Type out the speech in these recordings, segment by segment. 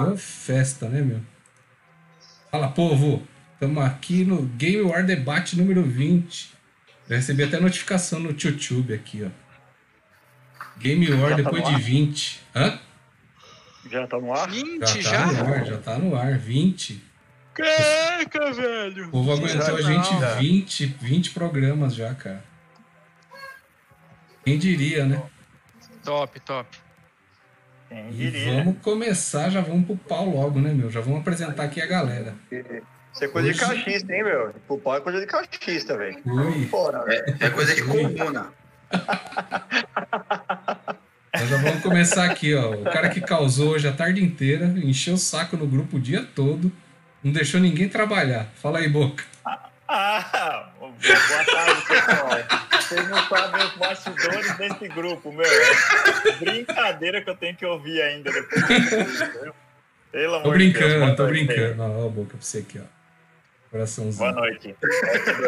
virou festa, né, meu? Fala, povo! Estamos aqui no Game War Debate número 20. Já recebi até notificação no YouTube aqui, ó. Game War Já tá depois de ar? 20. Hã? Já tá no ar? 20 Já já? tá no ar, já tá no ar. 20. Caraca, velho. O povo aguentou a gente Já. 20, 20 programas já, cara. Quem diria, né? Top, top. Quem E diria? vamos começar, já vamos pro pau logo, né, meu? Já vamos apresentar aqui a galera. Isso é coisa de Hoje- cachista, hein, meu? O pau é coisa de cachista, velho. Velho. É coisa de comuna. nós já vamos começar aqui, ó. O cara que causou hoje a tarde inteira, encheu o saco no grupo o dia todo, não deixou ninguém trabalhar. Fala aí, Boca. Ah, boa tarde, pessoal. Vocês não sabem os bastidores desse grupo, meu. É brincadeira que eu tenho que ouvir ainda depois. Pelo Tô de Deus, brincando, boa tô noite. brincando. Ó, ó, Boca, pra você aqui, ó. Coraçãozinho. Boa noite.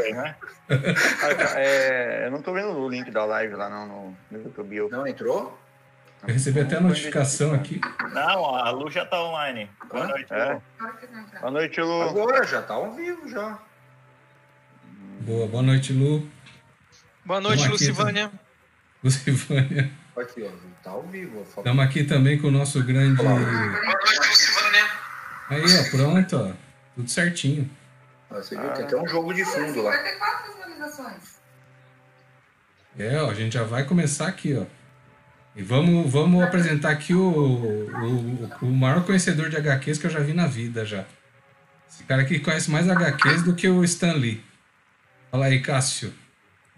É, né? Ah, cara, é, eu não tô vendo o link da live lá não, no, no YouTube. Eu... Não entrou? Eu recebi até a notificação aqui. Não, a Lu já tá online. Boa Hã? noite, É. Lu. Boa noite, Lu. Agora, já tá ao vivo já. Boa, boa noite, Lu. Boa noite, Tamo aqui, Lucivânia. Lucivânia. Aqui, ó. Tá ao vivo. Estamos aqui também com o nosso grande. Boa noite, Lucivânia. Aí, ó, pronto, ó. Tudo certinho. Ó, Você viu, tem até um jogo de fundo lá. 54 visualizações. É, ó, a gente já vai começar aqui, ó. E vamos, vamos apresentar aqui o, o, o maior conhecedor de HQs que eu já vi na vida já. Esse cara aqui conhece mais HQs do que o Stan Lee. Fala aí, Cássio.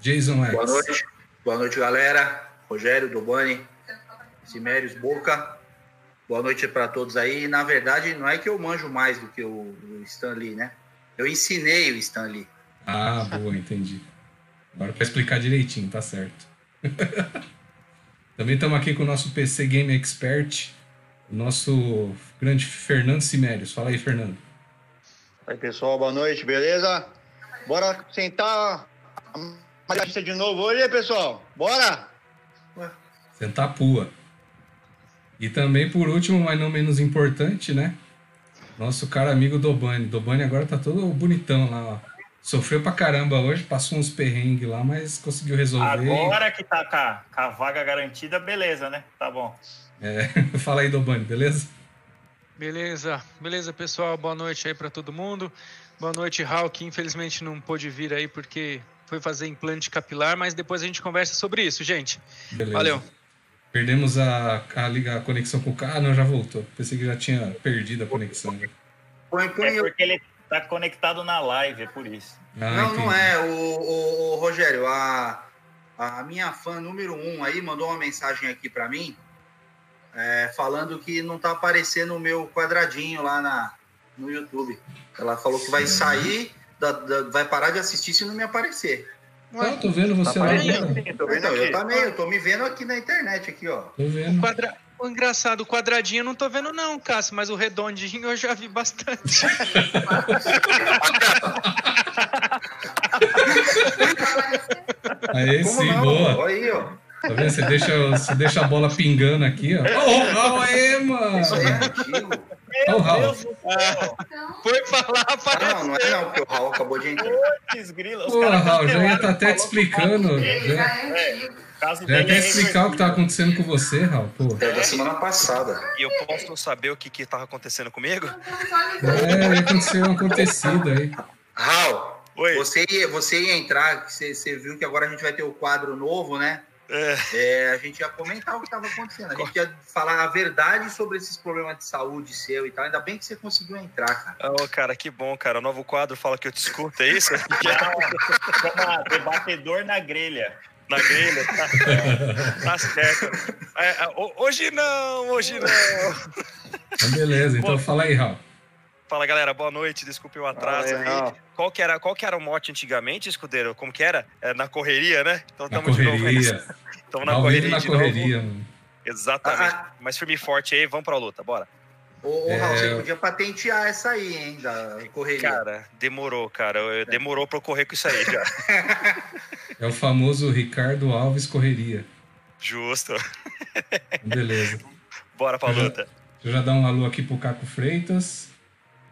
Jason X. Boa noite. Boa noite, galera. Rogério, Dobani, Simérios, Boca. Boa noite para todos aí. Na verdade, não é que eu manjo mais do que o, o Stan Lee, né? Eu ensinei o Stan Lee. Ah, boa, entendi. Agora para explicar direitinho, tá certo. Também estamos aqui com o nosso PC Game Expert, o nosso grande Fernando Simérios. Fala aí, Fernando. Aí, pessoal, boa noite, beleza? Bora sentar lista de novo hoje, pessoal? Bora? Sentar a pua. E também, por último, mas não menos importante, né? Nosso cara amigo Dobani. Dobani agora tá todo bonitão lá, ó. Sofreu pra caramba hoje, passou uns perrengues lá, mas conseguiu resolver. Agora que tá com a, com a vaga garantida, beleza, né? Tá bom. É, Fala aí, Dobani, beleza? Beleza, beleza, pessoal. Boa noite aí pra todo mundo. Boa noite, Raul, que infelizmente não pôde vir aí porque foi fazer implante capilar, mas depois a gente conversa sobre isso, gente. Beleza. Valeu. Perdemos a, a, liga- a conexão com o cara. Ah, não, já voltou. Pensei que já tinha perdido a conexão. põe É porque ele tá conectado na live, é por isso. Ah, Não, não entendi. é. O, o- o Rogério, a, a minha fã número um aí mandou uma mensagem aqui para mim, é, falando que não tá aparecendo o meu quadradinho lá na, no YouTube. Ela falou que vai sair, da- da- vai parar de assistir se não me aparecer. Ah, eu tô vendo você Tá lá sim, tô vendo Então, eu também, eu tô me vendo aqui na internet, aqui, ó. Tô vendo. Quadra... O engraçado, o quadradinho eu não tô vendo não, Cássio, mas o redondinho eu já vi bastante. Aí Como sim, não? boa. Olha aí, ó. Tá vendo? Você deixa, você deixa a bola pingando aqui, ó. Ô, Raul, aê, Isso aí é mano! antigo. Raul. Deus do céu! Então, Foi falar, apareceu. não, não é não, porque o Raul acabou de entrar. Putz, grila, Pô, Raul, já ia estar até te explicando. caso já Já, é caso já ia dele até é explicar o que tá acontecendo com você, Raul. Pô. É da semana passada. E eu posso saber o que que tava acontecendo comigo? É, aconteceu um acontecido aí. Raul, Oi. você ia, você ia entrar, você, você viu que agora a gente vai ter o quadro novo, né? É, É, a gente ia comentar o que estava acontecendo. A gente ia falar a verdade sobre esses problemas de saúde seu e tal. Ainda bem que você conseguiu entrar, cara. Ô, cara, que bom, cara. O novo quadro fala que eu te escuto, é isso? Chama debatedor na grelha. Na grelha, tá, tá certo. É, é, ho- hoje não, hoje não. Então, beleza, então Pô. fala aí, Raul. Fala, galera, boa noite. Desculpe o atraso. Raul. Qual que, era, qual que era o mote antigamente, escudeiro? Como que era? É, na correria, né? Então Na tamo de novo. Tamo na correria na de correria, novo. Exatamente. Ah, Mas firme e forte aí, vamos pra luta, bora. Ô, ô É. Raul, você podia patentear essa aí, hein, da correria. Cara, demorou, cara. Eu- Demorou pra eu correr com isso aí já. É o famoso Ricardo Alves Correria. Justo. Beleza. Bora pra luta. Deixa eu já dar um alô aqui pro Caco Freitas.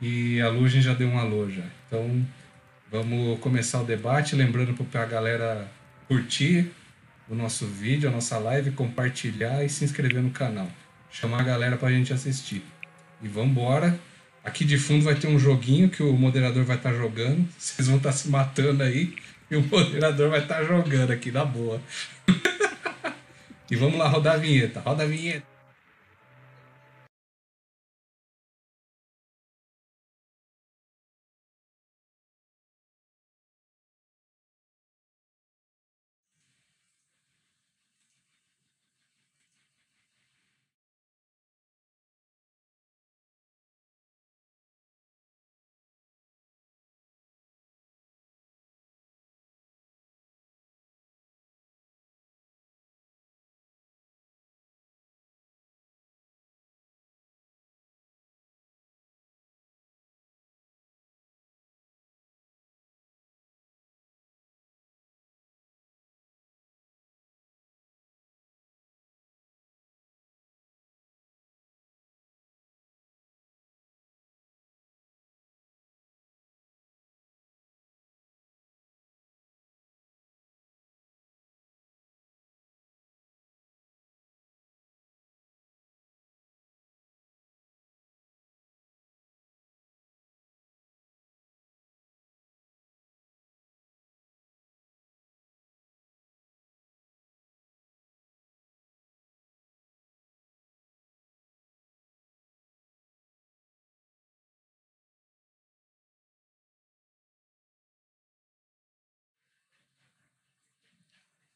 E a Lu a gente já deu um alô já. Então, vamos começar o debate. Lembrando para a galera curtir o nosso vídeo, a nossa live, compartilhar e se inscrever no canal. Chamar a galera para a gente assistir. E vamos embora. Aqui de fundo vai ter um joguinho que o moderador vai estar jogando. Vocês vão estar se matando aí e o moderador vai estar jogando aqui na boa. e vamos lá rodar a vinheta. Roda a vinheta.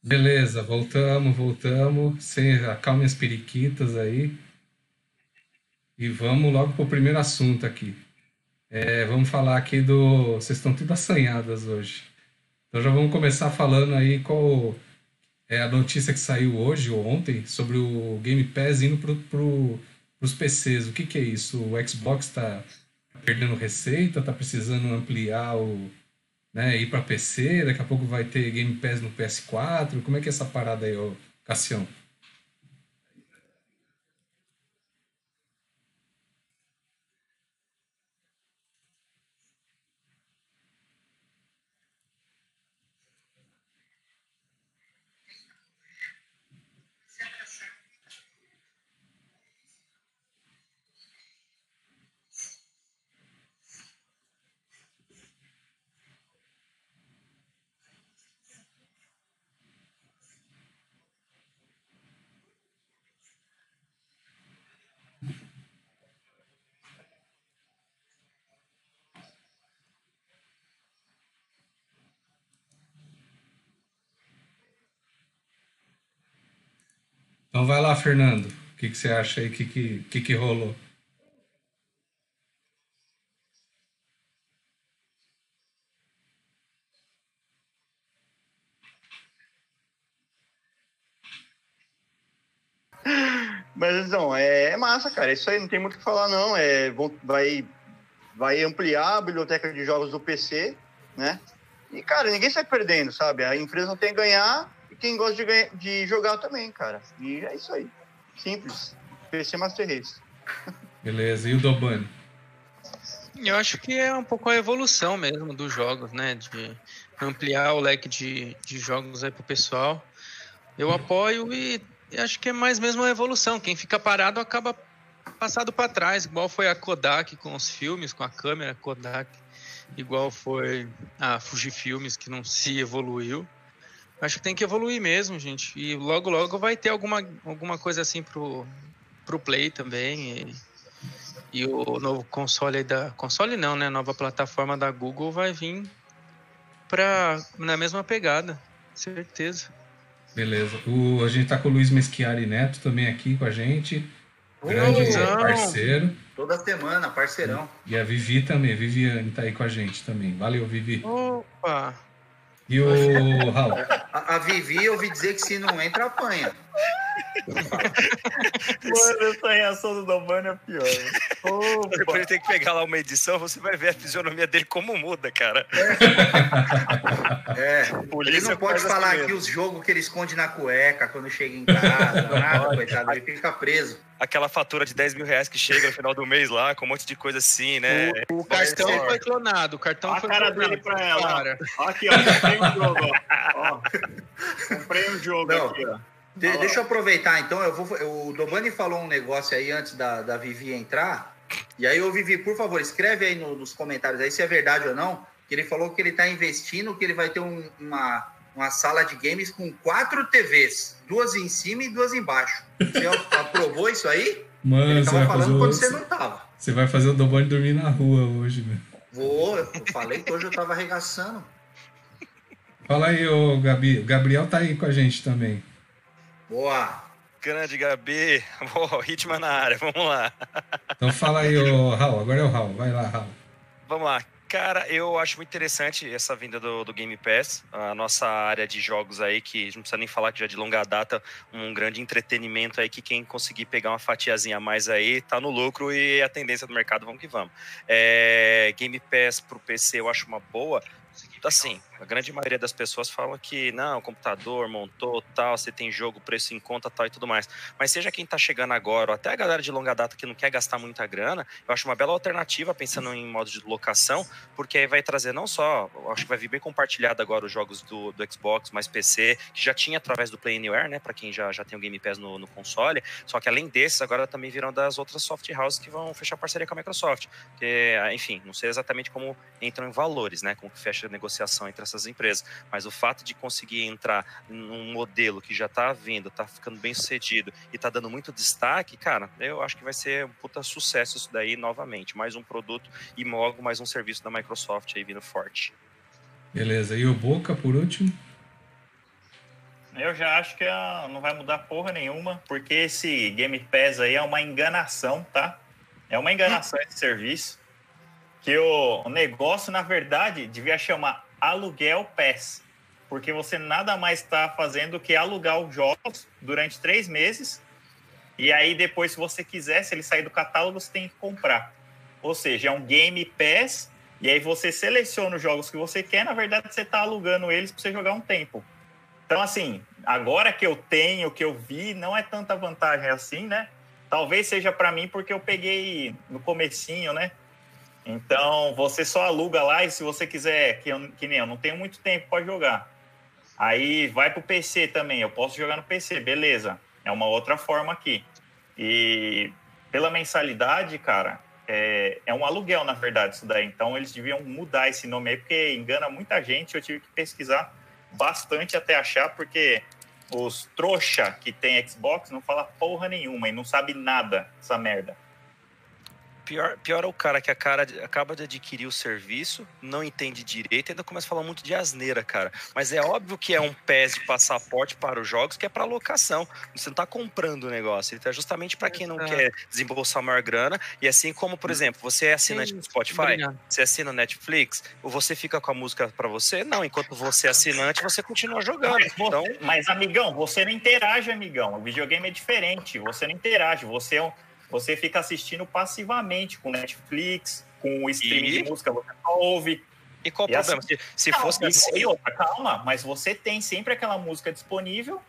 Beleza, voltamos, voltamos. Sem, acalme as periquitas aí. E vamos logo pro primeiro assunto aqui. É, vamos falar aqui do. Vocês estão tudo assanhadas hoje. Então já vamos começar falando aí qual é a notícia que saiu hoje ou ontem sobre o Game Pass indo pro, pro, pros PCs. O que, que é isso? O Xbox está perdendo receita, está precisando ampliar o né, ir para PC, daqui a pouco vai ter Game Pass no PS4. Como é que é essa parada aí, ô Cassião? Então vai lá, Fernando. O que, que você acha aí? O que, que, que, que rolou? Mas não, é, é massa, cara. Isso aí não tem muito o que falar, não. É, vai, vai ampliar a biblioteca de jogos do PC, né? E, cara, ninguém sai perdendo, sabe? A empresa tem que ganhar quem gosta de, ganhar- de jogar também, cara. E é isso aí. Simples. PC Master Race. Beleza. E o Dobani? Eu acho que é um pouco a evolução mesmo dos jogos, né? De ampliar o leque de, de jogos aí pro pessoal. Eu apoio e acho que é mais mesmo a evolução. Quem fica parado acaba passado para trás, igual foi a Kodak com os filmes, com a câmera Kodak, igual foi a Fujifilmes que não se evoluiu. Acho que tem que evoluir mesmo, gente. E logo logo vai ter alguma, alguma coisa assim pro, pro Play também. E, e o novo console aí da. Console não, né? A nova plataforma da Google vai vir pra, na mesma pegada. Certeza. Beleza. O, a gente tá com o Luiz Meschiari Neto também aqui com a gente. Grande Luizão. parceiro. Toda semana, parceirão. E a Vivi também. Viviane tá aí com a gente também. Valeu, Vivi. Opa! E o Raul? A, a Vivi, eu ouvi dizer que se não entra, apanha. Mano, essa reação do Domani é pior. Opa. Depois ele tem que pegar lá uma edição, você vai ver a fisionomia dele como muda, cara. É, ele Polícia não pode falar aqui os jogos que ele esconde na cueca quando chega em casa, nada, coitado, ele fica preso. Aquela fatura de 10 mil reais que chega no final do mês lá, com um monte de coisa assim, né? O, o cartão foi clonado, o cartão a foi cara clonado. dele pra ela. Cara. Aqui, ó, comprei um jogo, ó. Ó, Comprei um jogo Não. aqui, ó. De- deixa eu aproveitar, então, eu vou, eu- o Dobani falou um negócio aí antes da, da Vivi entrar, e aí, ô Vivi, por favor, escreve aí no- nos comentários aí se é verdade ou não, que ele falou que ele tá investindo, que ele vai ter um- uma, uma sala de games com quatro TVs, duas em cima e duas embaixo. Você aprovou isso aí? Mano, Ele você tava falando quando você não tava. você vai fazer o Dobone dormir na rua hoje, velho. Vou, eu falei que hoje eu tava arregaçando. Fala aí, ô Gabi. O Gabriel tá aí com a gente também. Boa. Grande Gabi, Ô, Hitman na área, vamos lá. Então fala aí, ô Raul. Agora é o Raul. Vai lá, Raul. Vamos lá. Cara, eu acho muito interessante essa vinda do, do Game Pass, a nossa área de jogos aí, que a gente não precisa nem falar que já é de longa data, um grande entretenimento aí, que quem conseguir pegar uma fatiazinha a mais aí, tá no lucro e é a tendência do mercado, vamos que vamos. É, Game Pass pro PC eu acho uma boa, assim, a grande maioria das pessoas falam que não, computador montou tal, você tem jogo, preço em conta tal e tudo mais. Mas seja quem tá chegando agora, ou até a galera de longa data que não quer gastar muita grana, eu acho uma bela alternativa pensando em modo de locação, porque aí vai trazer não só, acho que vai vir bem compartilhado agora os jogos do, do Xbox, mais PC, que já tinha através do Play Anywhere, né, para quem já, já tem o Game Pass no, no console, só que além desses, agora também virão das outras soft houses que vão fechar parceria com a Microsoft. Que, enfim, não sei exatamente como entram em valores, né, como que fecha a negociação entre essas empresas, mas o fato de conseguir entrar num modelo que já tá vindo, tá ficando bem sucedido e tá dando muito destaque, cara, eu acho que vai ser um puta sucesso isso daí novamente. Mais um produto e logo mais um serviço da Microsoft aí vindo forte. Beleza. E o Boca, por último? Eu já acho que ah, não vai mudar porra nenhuma, porque esse Game Pass aí é uma enganação, tá? É uma enganação esse serviço. Que o negócio, na verdade, devia chamar Aluguel Pass. Porque você nada mais está fazendo que alugar os jogos durante três meses. E aí, depois, se você quiser, se ele sair do catálogo, você tem que comprar. Ou seja, é um Game Pass. E aí você seleciona os jogos que você quer. Na verdade, você está alugando eles para você jogar um tempo. Então, assim, agora que eu tenho, que eu vi, não é tanta vantagem assim, né? Talvez seja para mim porque eu peguei no comecinho, né? Então, você só aluga lá e se você quiser, que, eu, que nem eu, não tenho muito tempo para jogar. Aí vai pro PC também, eu posso jogar no PC, beleza. É uma outra forma aqui. E pela mensalidade, cara, é, é um aluguel, na verdade, isso daí. Então, eles deviam mudar esse nome aí, porque engana muita gente. Eu tive que pesquisar bastante até achar, porque os trouxa que tem Xbox não fala porra nenhuma e não sabe nada dessa merda. Pior, pior é o cara que a cara acaba de adquirir o serviço, não entende direito e ainda começa a falar muito de asneira, cara. Mas é óbvio que é um PES de passaporte para os jogos que é para locação. Você não tá comprando o negócio, ele tá justamente para quem não Exato. quer desembolsar maior grana. E assim como, por exemplo, você é assinante do Isso, Spotify, obrigado. você assina Netflix, ou você fica com a música para você? Não, enquanto você é assinante, você continua jogando. Mas, Então, mas, amigão, você não interage, amigão. O videogame é diferente. Você não interage. Você, é um- você fica assistindo passivamente com Netflix, com o streaming E? de música, você só ouve. e qual o E problema? Se, se Não, fosse assim, e outra, calma, mas você tem sempre aquela música disponível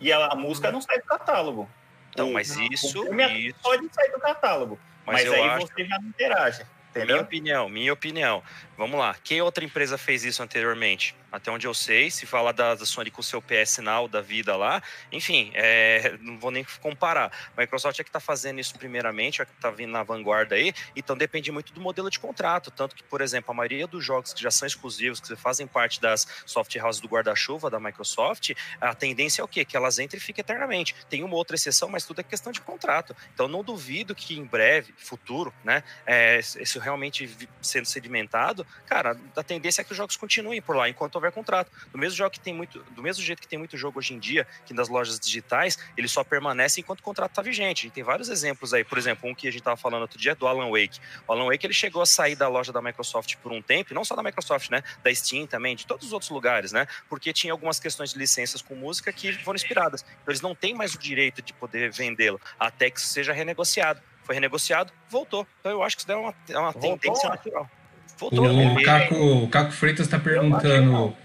e a, a música não sai do catálogo. então, O- mas o isso, isso, pode sair do catálogo. mas, Mas, aí acho você já não interage. Minha Entendeu? opinião, minha opinião. Vamos lá. Que outra empresa fez isso anteriormente? Até onde eu sei, se fala da, da Sony com o seu PS Now da vida lá, enfim, é, não vou nem comparar. A Microsoft é que está fazendo isso primeiramente, é que está vindo na vanguarda aí, então depende muito do modelo de contrato. Tanto que, por exemplo, a maioria dos jogos que já são exclusivos, que fazem parte das soft houses do guarda-chuva da Microsoft, a tendência é o quê? Que elas entrem e fiquem eternamente. Tem uma outra exceção, mas tudo é questão de contrato. Então não duvido que em breve, futuro, né, é, isso realmente sendo sedimentado, cara, a tendência é que os jogos continuem por lá, enquanto houver contrato. Do mesmo, jogo que tem muito, do mesmo jeito que tem muito jogo hoje em dia, que nas lojas digitais, ele só permanece enquanto o contrato está vigente. E tem vários exemplos aí. Por exemplo, um que a gente estava falando outro dia é do Alan Wake. O Alan Wake ele chegou a sair da loja da Microsoft por um tempo, e não só da Microsoft, né? Da Steam também, de todos os outros lugares, né? Porque tinha algumas questões de licenças com música que foram inspiradas. Então eles não têm mais o direito de poder vendê-lo até que isso seja renegociado. Foi renegociado, voltou. Então eu acho que isso daí é uma, é uma Voltou? tendência natural. Voltou. O, Caco, o Caco Freitas está perguntando.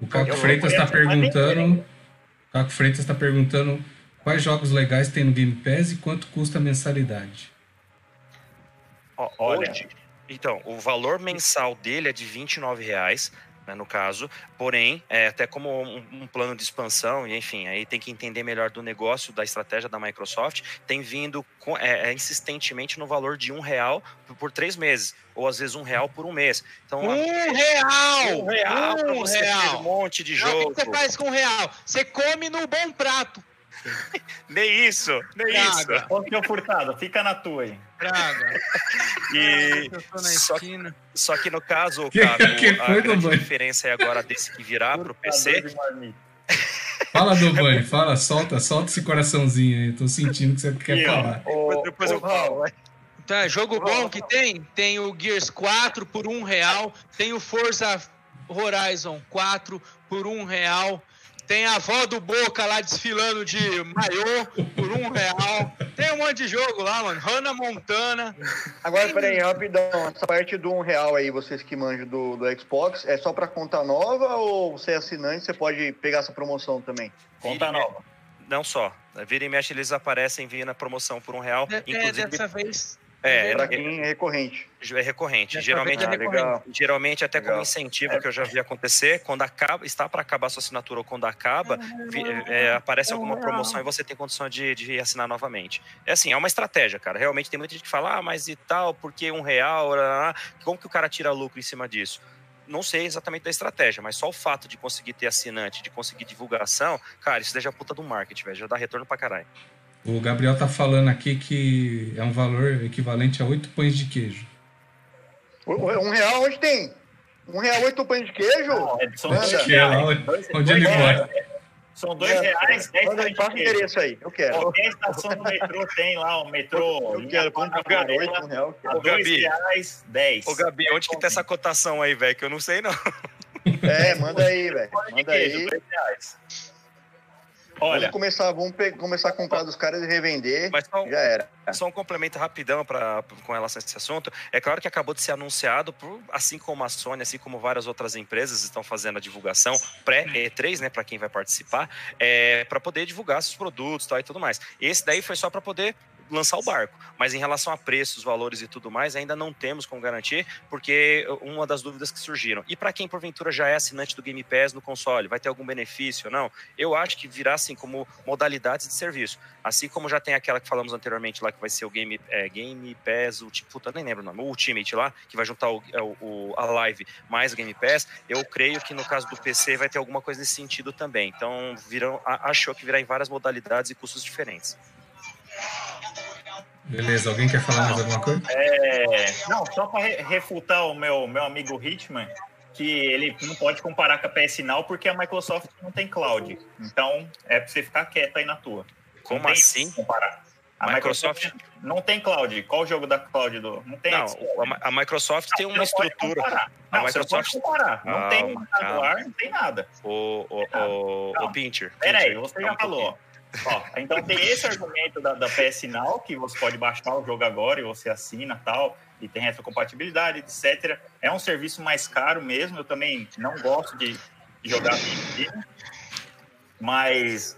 O Caco Freitas está perguntando. Caco Freitas está perguntando quais jogos legais tem no Game Pass e quanto custa a mensalidade. Olha. então, o valor mensal dele é de 29 reais, né, no caso, porém, é até como um, um plano de expansão, e enfim, aí tem que entender melhor do negócio, da estratégia da Microsoft, tem vindo com- é, é, insistentemente no valor de um real por, por três meses, ou às vezes um real por um mês. Então, Um real! um real para Um você ter um real! monte de Mas O jogo. que você faz com um real? Você come no bom prato. Nem isso, nem isso. Praga, Ô, seu Furtado, fica na tua aí. praga. E Eu tô na só- esquina. Só que no caso, Que- Caco, que a foi, grande Banho? diferença é agora desse que virar para o PC Furtador de marmita. Fala, fala, solta, solta esse coraçãozinho aí. Tô sentindo que você quer ó. falar. Depois eu falo. Então, é jogo bom que tem? Tem o Gears 4 por um real. Tem o Forza Horizon 4 por um real. Tem a avó do Boca lá desfilando de maiô por um real. Tem um monte de jogo lá, mano. Hannah Montana. Agora, peraí, rapidão. Essa parte do um real aí, vocês que manjam do, do Xbox, é só pra conta nova ou você é assinante, você pode pegar essa promoção também? Conta Vira e nova. Não só. Vira e mexe, eles aparecem vindo na promoção por um real. É, Inclusive, dessa vez. É, Pra é, quem é recorrente. é recorrente. Dessa Geralmente, vez é legal. geralmente até como Legal. incentivo que eu já vi acontecer, quando acaba, está para acabar a sua assinatura ou quando acaba, vi- é, aparece alguma promoção e você tem condição de, de assinar novamente. É assim, é uma estratégia, cara. Realmente tem muita gente que fala, ah, mas e tal, porque um real, lá, lá, lá. como que o cara tira lucro em cima disso? Não sei exatamente da estratégia, mas só o fato de conseguir ter assinante, de conseguir divulgação, cara, isso daí já é puta do marketing, velho. Já dá retorno pra caralho. O Gabriel tá falando aqui que é um valor equivalente a oito pães de queijo. Um real onde tem? Um real, oito pães de queijo? Não, é- são dois é reais. onde- Dois- onde dois ele reais. mora. São dois reais, dez o de queijo. endereço aí, eu quero. Qualquer estação do metrô tem lá, o metrô. Eu quero, pão de queijo, um real. Ô, Gabi. reais, dez. Ô, Gabi, onde que tá essa cotação aí, velho? Que eu não sei, não. É, manda aí, velho. Pão de Manda queijo, aí. dois reais. Vamos Olha, começar, vamos começar a comprar dos caras e revender. Mas só, Já era. Só um complemento rapidão pra, com relação a esse assunto. É claro que acabou de ser anunciado, por, assim como a Sony, assim como várias outras empresas estão fazendo a divulgação pré-E3, né, para quem vai participar, é, para poder divulgar seus produtos tal, e tudo mais. Esse daí foi só para poder lançar o barco. Mas em relação a preços, valores e tudo mais, ainda não temos como garantir, porque uma das dúvidas que surgiram. E para quem porventura já é assinante do Game Pass no console, vai ter algum benefício ou não? Eu acho que virá assim como modalidades de serviço. Assim como já tem aquela que falamos anteriormente lá, que vai ser o Game, é, Game Pass, o tipo, puta, nem lembro o nome, o Ultimate lá, que vai juntar é, o- o- a live mais o Game Pass, eu creio que no caso do PC vai ter alguma coisa nesse sentido também. Então, virão, achou que virá em várias modalidades e custos diferentes. Beleza, alguém quer falar mais alguma coisa? é, não, só para refutar o meu, meu amigo Hitman, que ele não pode comparar com a PS Now porque a Microsoft não tem cloud. Então, é para você ficar quieto aí na tua. Como Não tem assim? Comparar. A Microsoft? Microsoft não tem cloud. Qual o jogo da cloud do? Não tem. Não, a, a Microsoft tem uma não estrutura. A Não, você não Microsoft- pode comparar. Não tem Calma, hardware, não tem nada. O, o, o, o Pincher. Pera aí, Pincher, você já um falou. pouquinho. Ó, então tem esse argumento da, da PS Now, que você pode baixar o jogo agora e você assina tal, e tem retrocompatibilidade, etc. É um serviço mais caro mesmo, eu também não gosto de jogar mas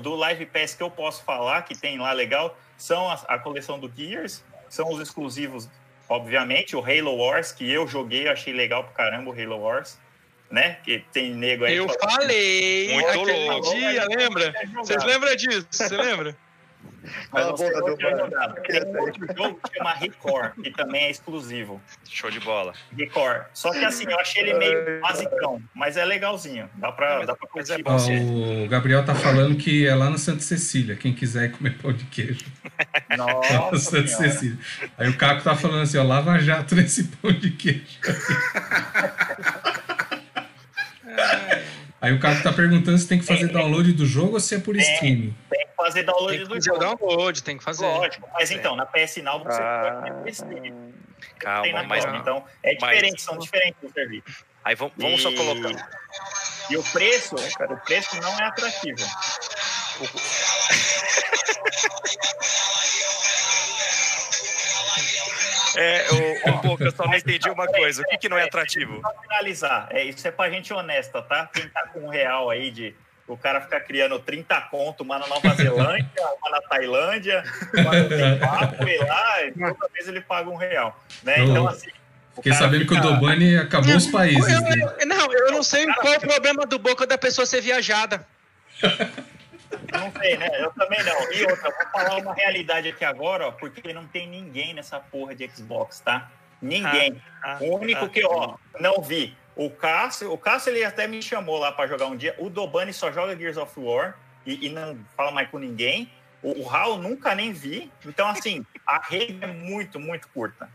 do Live Pass que eu posso falar, que tem lá legal, são a, a coleção do Gears, são os exclusivos, obviamente, o Halo Wars, que eu joguei, achei legal pra caramba o Halo Wars, né? Que tem nego aí Eu falando- falei Muito louco. dia, lembra? Vocês lembram disso? Você lembra? Mas não do tinha Bar. jogado. Tem um outro jogo que chama Record, que também é exclusivo. Show de bola. Record. Só que assim, eu achei ele meio basicão, mas é legalzinho. Dá pra, Mas- dá pra mas curtir. é bom. O Gabriel tá falando que é lá no Santa Cecília, quem quiser comer pão de queijo. É Nossa Santa senhora. Cecília. Aí o Caco tá falando assim, ó, lava jato nesse pão de queijo. Aí o cara tá perguntando se tem que fazer download do jogo ou se é por Tem. streaming. Tem que fazer download que do fazer jogo. download, tem que fazer. Lógico, mas então, na PS Now você Ah, pode ter streaming. Calma, tem na mas-. Então, é mas- diferente, são diferentes os serviços. Aí vamos, vamos só E- colocar. E o preço, o preço não é atrativo. É, o, o Boca, eu só não entendi uma coisa. O que, que não é atrativo? Pra finalizar, é, isso é pra gente honesta, tá? Quem tá com um real aí de o cara ficar criando 30 conto, uma na Nova Zelândia, uma na Tailândia, uma no Zimbábue lá, e toda vez ele paga um real. Né? Então, assim. Fiquei sabendo que o Dobani acabou os países Eu- dele. eu- não, eu não sei qual o problema do boca da pessoa ser viajada. Não sei, né? Eu também não. E outra, vou falar uma realidade aqui agora, ó, porque não tem ninguém nessa porra de Xbox, tá? Ninguém. Ah, O único ah, que, ó, não vi. O Cássio, o Cássio ele até me chamou lá pra jogar um dia. O Dobani só joga Gears of War e, e não fala mais com ninguém. O, o Raul nunca nem vi. Então, assim, a rede é muito, muito curta.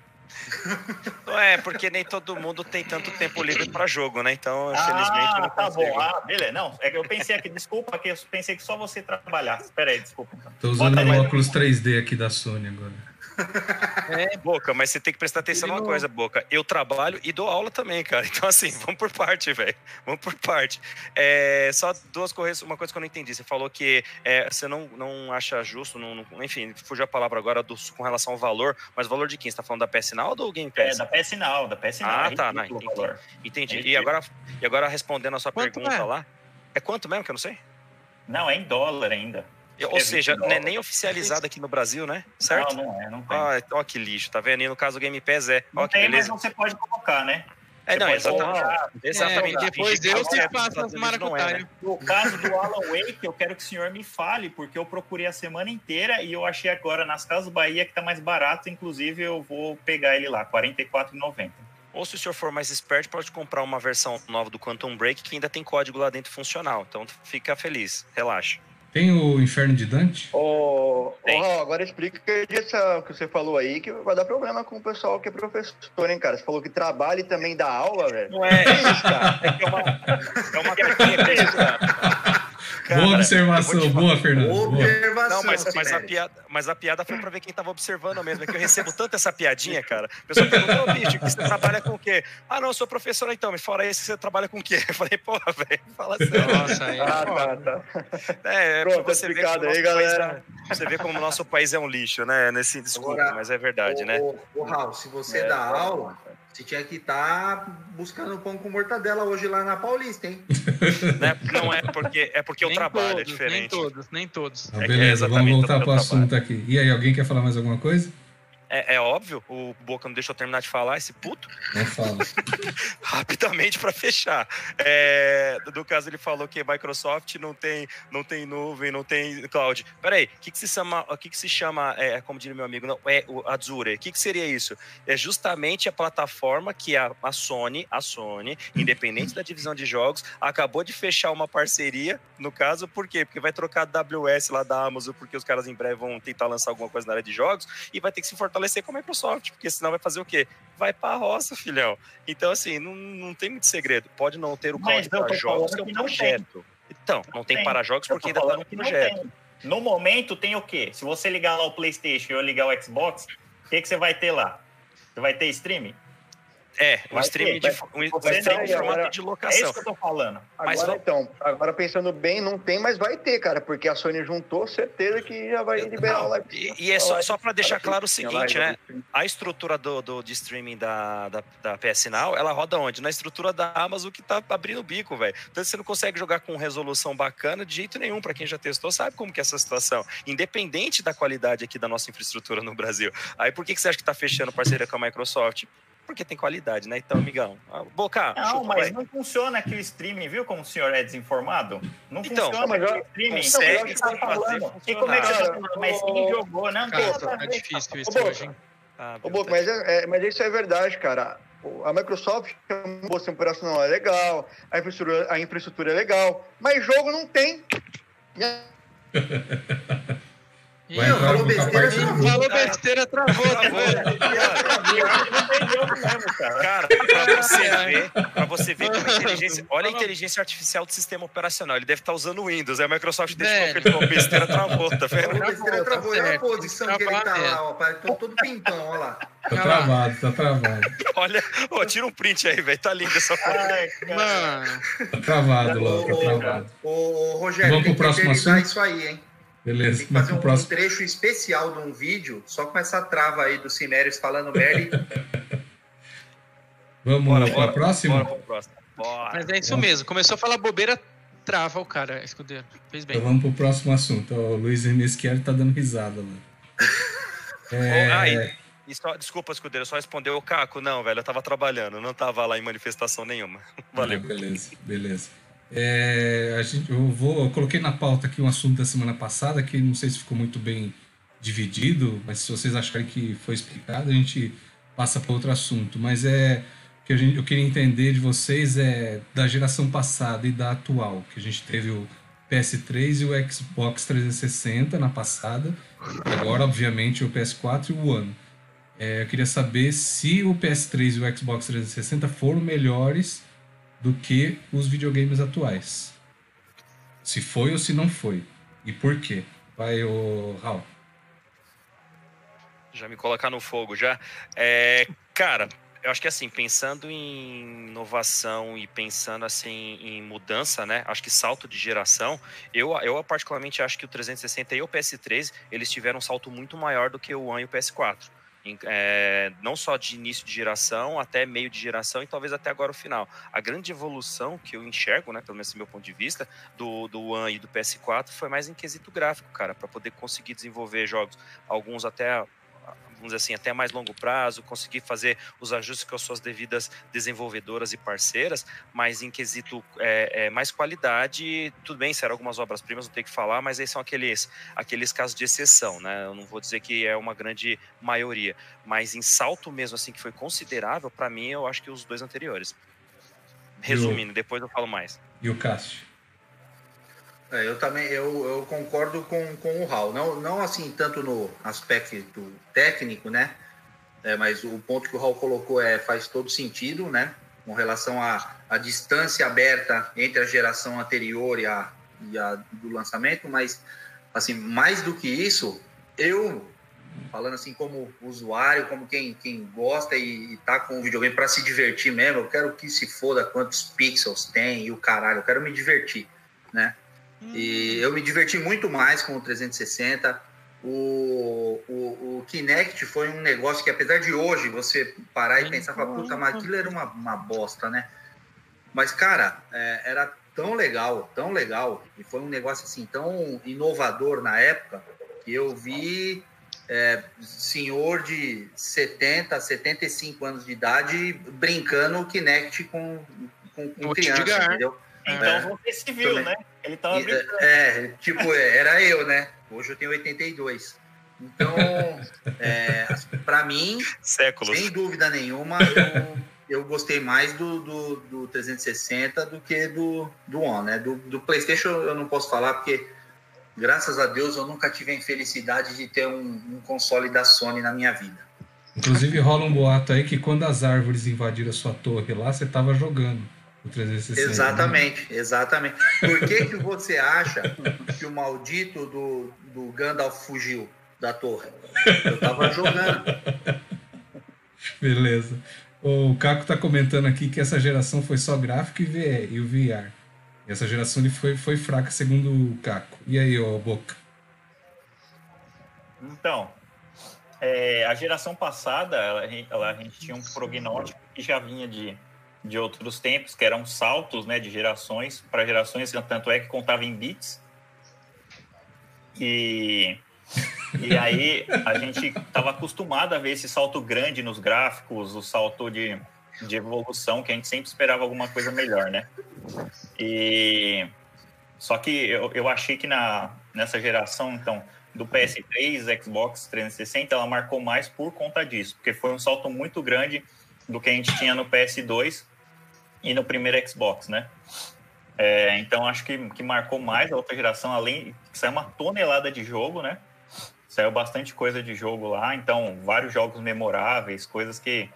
Não é, porque nem todo mundo tem tanto tempo livre para jogo, né? Então, infelizmente, eu ah, não tá consigo. bom. Ah, beleza. Não, é que eu pensei aqui, desculpa, que eu pensei que só você trabalhasse. Espera aí, desculpa. Tô usando o óculos 3D aqui da Sony agora. Boca, mas você tem que prestar atenção numa coisa, Boca. Eu trabalho e dou aula também, cara. Então, assim, vamos por parte, velho. Vamos por parte. É, só duas correções, uma coisa que eu não entendi. Você falou que é, você não, não acha justo, não, não- enfim, fugiu a palavra agora do, com relação ao valor, mas o valor de quem? Você tá falando da PS Now ou do Game É, Pass? da PS Now, da PS Now. Ah, é tá, não, entendi. valor. Entendi. É E agora, e agora respondendo a sua Quanto pergunta é? lá, é quanto mesmo que eu não sei? Não, é em dólar ainda. Ou É seja, 20 não é dólares. nem oficializado aqui no Brasil, né? Certo? Não, não é, não tem. Ah, ó que lixo, tá vendo? E no caso do Game Pass é. Ó não tem, mas beleza. você pode colocar, né? É, Você não, exatamente. colocar. Exatamente. É, depois Deus se é passa Unidos, não é, né? No caso do Alan Wake, eu quero que o senhor me fale, porque eu procurei a semana inteira e eu achei agora nas Casas Bahia que tá mais barato, inclusive eu vou pegar ele lá, R$ 44,90. Ou se o senhor for mais esperto, pode comprar uma versão nova do Quantum Break que ainda tem código lá dentro funcional. Então fica feliz, relaxa. Tem o Inferno de Dante? Tem. Raul, agora explica essa que você falou aí, que vai dar problema com o pessoal que é professor, hein, cara? Você falou que trabalha e também dá aula, velho. Não é isso, cara. É que é uma, é uma cartinha que eles- Cara, boa eu observação, boa, Fernando. Boa. Observação. Não, mas, mas, a piada, mas a piada foi pra ver quem tava observando mesmo. É que eu recebo tanto essa piadinha, cara. A pessoa perguntou, "Ô, bicho, que você trabalha com o quê? Ah, não, eu sou professor então, mas fora isso, você trabalha com o quê? Eu falei, porra, velho, fala sério. Nossa, aí. Ah, tá, tá. É, é Pronto, pra você ver explicado o aí, país galera. é- Você vê como o nosso país é um lixo, né? Nesse, desculpa, Agora, mas é verdade, né? Ô, Raul, se você É, dá aula, você tinha que estar buscando pão com mortadela hoje lá na Paulista, hein? Não é porque é porque o Nem trabalho é todos, Nem diferente. todos, nem todos. Ah, É que é beleza, vamos exatamente voltar o pro meu assunto aqui. E aí, alguém quer falar mais alguma coisa? É, é óbvio, o Boca não deixou eu terminar de falar, esse puto, Não fala. rapidamente para fechar. É, no caso, ele falou que Microsoft não tem, não tem nuvem, não tem cloud. Peraí, o que, que se chama, que, que se chama é, como diria meu amigo, não, é o Azure. O que, que seria isso? É justamente a plataforma que a, a Sony, a Sony, independente da divisão de jogos, acabou de fechar uma parceria, no caso, por quê? Porque vai trocar a AWS lá da Amazon, porque os caras em breve vão tentar lançar alguma coisa na área de jogos, e vai ter que se fortalecer com a Microsoft, porque senão vai fazer o quê? Vai pra roça, filhão. Então, assim, não, não tem muito segredo. Pode não ter o eu para jogos, que é um não projeto. Então, não tem tem. para jogos porque ainda tá falando no não projeto. tem. No momento tem o quê? Se você ligar lá o PlayStation e eu ligar o Xbox, o que, que você vai ter lá? Você vai ter streaming? É, um Vai streaming ter, de, vai- um, streaming formato agora- de É locação. isso que eu tô falando. Mas Agora então, agora pensando bem, não tem, mas vai ter, cara, porque a Sony juntou, certeza que já vai liberar o live. E, e é só, só para deixar claro o seguinte, né? A estrutura do, do, de streaming da, da, da PS Now, ela roda onde? Na estrutura da Amazon que tá abrindo o bico, velho. Então você não consegue jogar com resolução bacana de jeito nenhum. Para quem já testou, sabe como que é essa situação. Independente da qualidade aqui da nossa infraestrutura no Brasil. Aí por que, que você acha que tá fechando parceria com a Microsoft? Porque tem qualidade, né? Então, amigão. ah, Boca, Não, chupa, mas vai. não funciona aqui o streaming, viu como o senhor é desinformado? Não Então, funciona mas aqui o streaming. consegue Então, o que você tá falando? E como é que você tá falando? Mas quem jogou, não tem Cara, tá ver. difícil isso Ô, Boca, hoje, hein? Ah, Ô, Boco, Deus. mas, é, é- mas isso é verdade, cara. O- A Microsoft tem um bom sistema operacional é legal, a infraestrutura, a infraestrutura é legal, mas jogo não tem. Vai entrar falou besteira, não. Falou besteira, travou, tá cara. Cara, pra você ver, pra você ver como a inteligência. Olha a inteligência artificial do sistema operacional. Ele deve estar usando o Windows. Aí a Microsoft deixou que ele falou besteira, travou, tá vendo? besteira travou. Olha a posição que ele tá lá, ó. Parece todo, todo pimpão, olha lá. Tá travado, tá travado. Olha, ó, tira um print aí, velho. Tá lindo essa foto. Mano, Tá travado, Léo, tá Ô, travado. ô, Rogério, Vamos pro próximo assunto? isso aí, hein? Beleza, Tem que fazer um, um trecho especial de um vídeo só com essa trava aí do Cimérios falando merda. Vamos Bora, pra bora, próxima? Bora pro próximo. Bora. mas é isso mesmo. Começou a falar bobeira, trava o cara, escudeiro. Fez bem. Então vamos pro próximo assunto. O Luiz Mesquieri tá dando risada lá. É, ah, e- e só- desculpa, escudeiro, só respondeu o Caco. Não, velho, eu tava trabalhando, não tava lá em manifestação nenhuma. Valeu. Ah, beleza, beleza. É, gente, eu, vou, eu coloquei na pauta aqui um assunto da semana passada que não sei se ficou muito bem dividido, mas se vocês acharem que foi explicado, a gente passa para outro assunto. Mas é que a gente, eu queria entender de vocês é da geração passada e da atual, que a gente teve o PS3 e o Xbox 360 na passada, agora, obviamente, o PS4 e o One. É, eu queria saber se o PS3 e o Xbox 360 foram melhores do que os videogames atuais. Se foi ou se não foi. E por quê? Vai, o Raul. Já me colocar no fogo já. É, cara, eu acho que assim, pensando em inovação e pensando assim em mudança, né? Acho que salto de geração, eu, eu particularmente acho que o 360 e o PS3, eles tiveram um salto muito maior do que o One e o PS4. É, não só de início de geração até meio de geração e talvez até agora o final. A grande evolução que eu enxergo, né, pelo menos do meu ponto de vista, do, do One e do PS4 foi mais em quesito gráfico, cara, para poder conseguir desenvolver jogos, alguns até vamos dizer assim, até mais longo prazo, conseguir fazer os ajustes com as suas devidas desenvolvedoras e parceiras, mas em quesito é, é, mais qualidade, tudo bem, serão algumas obras-primas, não tem que falar, mas aí são aqueles, aqueles casos de exceção, né? Eu não vou dizer que é uma grande maioria, mas em salto mesmo, assim, que foi considerável, para mim, eu acho que os dois anteriores. Resumindo, depois eu falo mais. E o Cássio? É, eu também eu, eu concordo com, com o Raul. Não, não assim tanto no aspecto técnico, né? É, mas o ponto que o Raul colocou é, faz todo sentido, né? Com relação à, à distância aberta entre a geração anterior e a, e a do lançamento, mas assim, mais do que isso, eu falando assim como usuário, como quem, quem gosta e, e tá com o videogame para se divertir mesmo, eu quero que se foda quantos pixels tem e o caralho, eu quero me divertir, né? E eu me diverti muito mais com o 360. O, o, o Kinect foi um negócio que, apesar de hoje você parar e pensar, falar, puta, mas aquilo era uma, uma bosta, né? Mas, cara, é, era tão legal, tão legal, e foi um negócio assim tão inovador na época, que eu vi é, senhor de 70, 75 anos de idade brincando o Kinect com, com, com criança, entendeu? Então É. você se viu, Também. né? Ele tava brincando. É, tipo, é, era eu, né? Hoje eu tenho 82. Então, é, para mim, Séculos. sem dúvida nenhuma, eu, eu gostei mais do, do, do 360 do que do, do One, né? Do, do PlayStation eu não posso falar porque, graças a Deus, eu nunca tive a infelicidade de ter um, um console da Sony na minha vida. Inclusive rola um boato aí que quando as árvores invadiram a sua torre lá, você tava jogando o 360. né? Exatamente, exatamente. Por que, que você acha que o maldito do, do Gandalf fugiu da torre? Eu tava jogando. Beleza. O Caco tá comentando aqui que essa geração foi só gráfico e VR. E o VR. E essa geração ele foi, foi fraca, segundo o Caco. E aí, ô Boca? Então, é, a geração passada, ela, ela- a gente tinha um prognóstico que já vinha de, de outros tempos, que eram saltos né, de gerações para gerações, tanto é que contava em bits. E, e aí a gente estava acostumado a ver esse salto grande nos gráficos, o salto de, de evolução, que a gente sempre esperava alguma coisa melhor, né? E só que eu, eu achei que na, nessa geração, então, do PS3, Xbox 360, ela marcou mais por conta disso, porque foi um salto muito grande do que a gente tinha no PS2 e no primeiro Xbox, né? É, então acho que, que marcou mais a outra geração, além que saiu uma tonelada de jogo, né? Saiu bastante coisa de jogo lá, então vários jogos memoráveis, coisas que,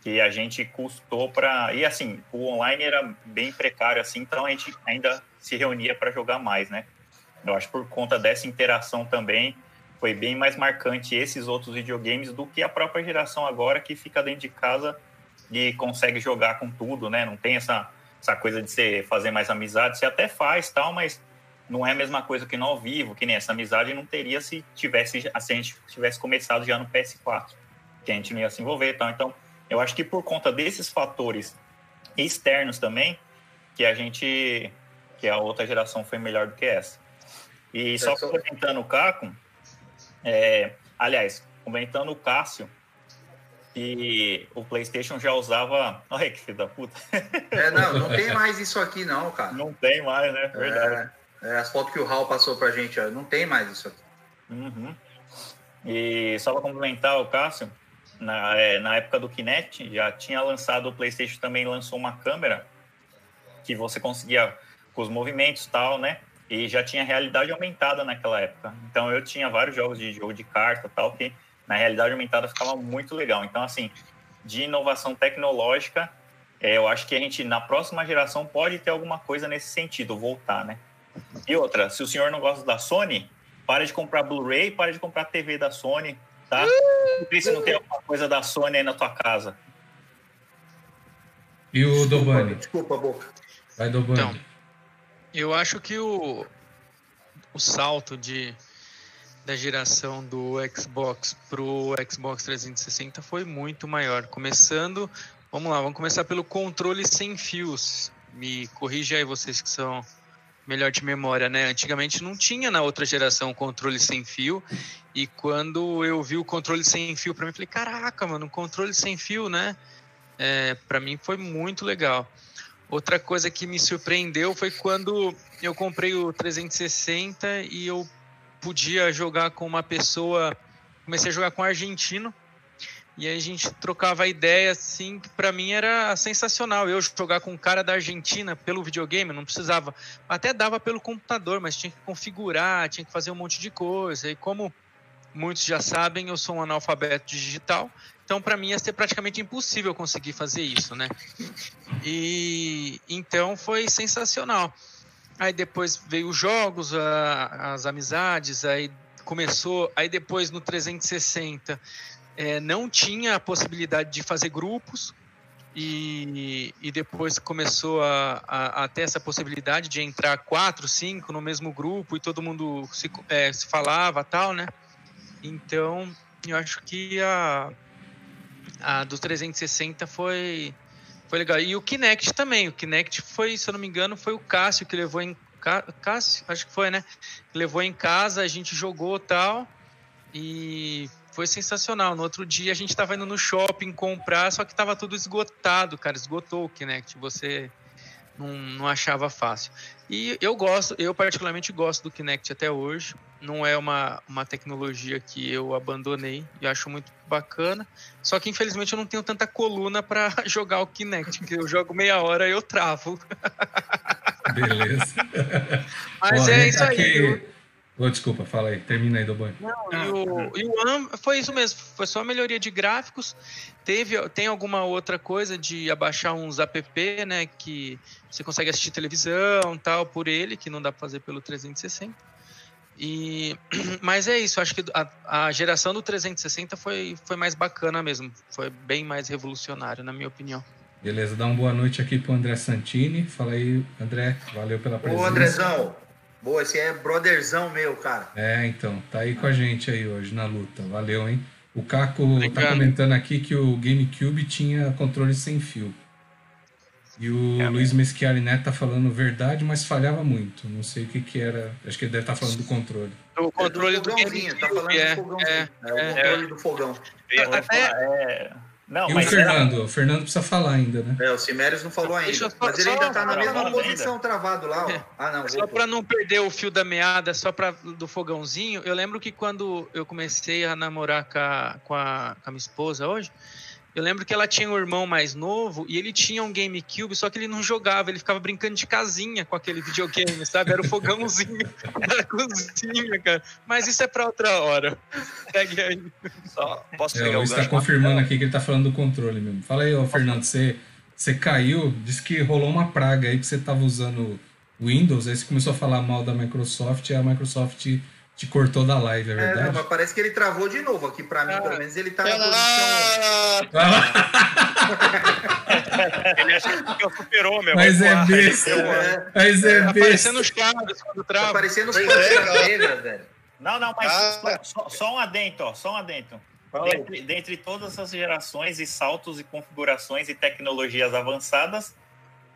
que a gente custou para e assim o online era bem precário assim, então a gente ainda se reunia para jogar mais, né? Eu acho que por conta dessa interação também foi bem mais marcante esses outros videogames do que a própria geração agora que fica dentro de casa e consegue jogar com tudo, né? Não tem essa, essa coisa de você fazer mais amizade, você até faz tal, mas não é a mesma coisa que no ao vivo, que nem essa amizade não teria se tivesse se a gente tivesse começado já no PS4, que a gente não ia se envolver, tal. Então, eu acho que por conta desses fatores externos também, que a gente que a outra geração foi melhor do que essa. E só complementando o Caco, é, aliás, comentando o Cássio, que o PlayStation já usava. Olha que filho da puta. É, não, não tem mais isso aqui, não, cara. Não tem mais, né? Verdade. É, é, as fotos que o Raul passou pra gente, ó, não tem mais isso aqui. Uhum. E só para complementar o Cássio, na, é, na época do Kinect, já tinha lançado, o PlayStation também lançou uma câmera que você conseguia, com os movimentos e tal, né? E já tinha realidade aumentada naquela época. Então eu tinha vários jogos de jogo de carta tal, que na realidade aumentada ficava muito legal. Então, assim, de inovação tecnológica, é, eu acho que a gente, na próxima geração, pode ter alguma coisa nesse sentido, voltar, né? E outra, se o senhor não gosta da Sony, para de comprar Blu-ray, para de comprar TV da Sony, tá? Por se não tem alguma coisa da Sony aí na tua casa. E o Dobani? Desculpa, boca. Vai, Dobani. Então, eu acho que o, o salto de, da geração do Xbox pro Xbox 360 foi muito maior. Começando, vamos lá, vamos começar pelo controle sem fios. Me corrija aí vocês que são melhor de memória, né? Antigamente não tinha na outra geração controle sem fio. E quando eu vi o controle sem fio para mim, falei, caraca, mano, controle sem fio, né? É, para mim foi muito legal. Outra coisa que me surpreendeu foi quando eu comprei o 360 e eu podia jogar com uma pessoa, comecei a jogar com um argentino e aí a gente trocava ideia assim, que para mim era sensacional. Eu jogar com um cara da Argentina pelo videogame, não precisava, até dava pelo computador, mas tinha que configurar, tinha que fazer um monte de coisa. E como muitos já sabem, eu sou um analfabeto digital, então para mim ia ser praticamente impossível conseguir fazer isso, né? E então foi sensacional. Aí depois veio os jogos, a, as amizades, aí começou, aí depois no 360 é, não tinha a possibilidade de fazer grupos e, e depois começou a, a, a, ter essa possibilidade de entrar quatro, cinco no mesmo grupo e todo mundo se, é, se falava tal, né? Então eu acho que a, a do 360 foi foi legal. E o Kinect também. O Kinect foi, se eu não me engano, foi o Cássio que levou em. Cássio, acho que foi, né? Levou em casa, a gente jogou tal. E foi sensacional. No outro dia a gente estava indo no shopping comprar, só que estava tudo esgotado, cara. Esgotou o Kinect. Você não, não achava fácil. E eu gosto, eu particularmente gosto do Kinect até hoje. Não é uma, uma tecnologia que eu abandonei e acho muito bacana. Só que infelizmente eu não tenho tanta coluna para jogar o Kinect, que eu jogo meia hora e eu travo. Beleza. Mas Bom, é isso aí. aqui- eu- Ô, desculpa, fala aí, termina aí, Dobani. Não, e o, e o Am foi isso mesmo, foi só melhoria de gráficos. Teve, tem alguma outra coisa de abaixar uns app, né, que você consegue assistir televisão, tal, por ele, que não dá para fazer pelo 360. E, mas é isso, acho que a, a geração do 360 foi, foi mais bacana mesmo, foi bem mais revolucionário, na minha opinião. Beleza, dá uma boa noite aqui pro André Santini. Fala aí, André, valeu pela presença. Ô, Andrezão. Boa, esse é brotherzão meu, cara. É, então, tá aí com a gente aí hoje na luta. Valeu, hein? O Caco tá Obrigado. comentando aqui que o GameCube tinha controle sem fio. E o É, Luiz Meschiari Neto tá falando verdade, mas falhava muito. Não sei o que que era. Acho que ele deve estar falando do controle. O controle do fogãozinho, tá falando é, do fogãozinho. é, É, o é. controle do fogão. Até- falar, é... Não, e o mas era- Fernando? O Fernando precisa falar ainda, né? É, o Cimérios não falou ainda. Só- mas ele ainda tá na mesma posição travado lá, ó. Ah, não, Só para não perder o fio da meada, só para do fogãozinho, eu lembro que quando eu comecei a namorar com a, com a, com a minha esposa hoje, Eu lembro que ela tinha um irmão mais novo e ele tinha um GameCube, só que ele não jogava, ele ficava brincando de casinha com aquele videogame, sabe? Era o fogãozinho, era a cozinha, cara. Mas isso é pra outra hora. Segue aí. Só posso É, pegar o o tá gancho? confirmando aqui que ele tá falando do controle mesmo. Fala aí, ô Fernando, você, você caiu, disse que rolou uma praga aí que você tava usando Windows, aí você começou a falar mal da Microsoft e a Microsoft te cortou da live, é É, não, verdade? mas parece que ele travou de novo aqui pra mim, Ah. pelo menos ele tá na posição. Ah, Ele acha que é o super-homem. Mas é agora. besta. É, Mas é Tá besta. parecendo os Chaves quando tá trava. parecendo os Pois é, velho. Não, não, mas Ah. só, só- um adento, ó, só um aí. Dentre, dentre todas as gerações e saltos e configurações e tecnologias avançadas,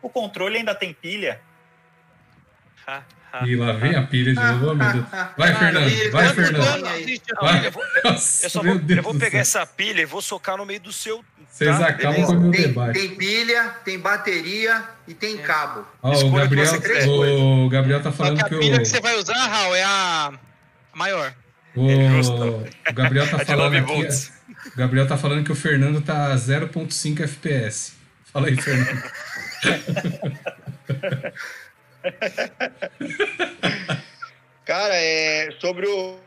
o controle ainda tem pilha. E lá vem a pilha de novo, oh, meu Deus. Vai, Fernando, vai, Fernando. Vai. Eu vou, Nossa, eu só vou, eu vou pegar essa pilha e vou socar no meio do seu. Vocês tá? acabam Beleza? com o meu Tem, debate. tem pilha, tem bateria e tem cabo. Ó, o, o Gabriel, o Gabriel tá falando que a que pilha o, que você vai usar, Raul, é a maior. o, É justo. o Gabriel tá de falando 9 aqui, o Gabriel tá falando que o Fernando tá a 0.5 FPS. Fala aí, Fernando. Cara, é sobre o.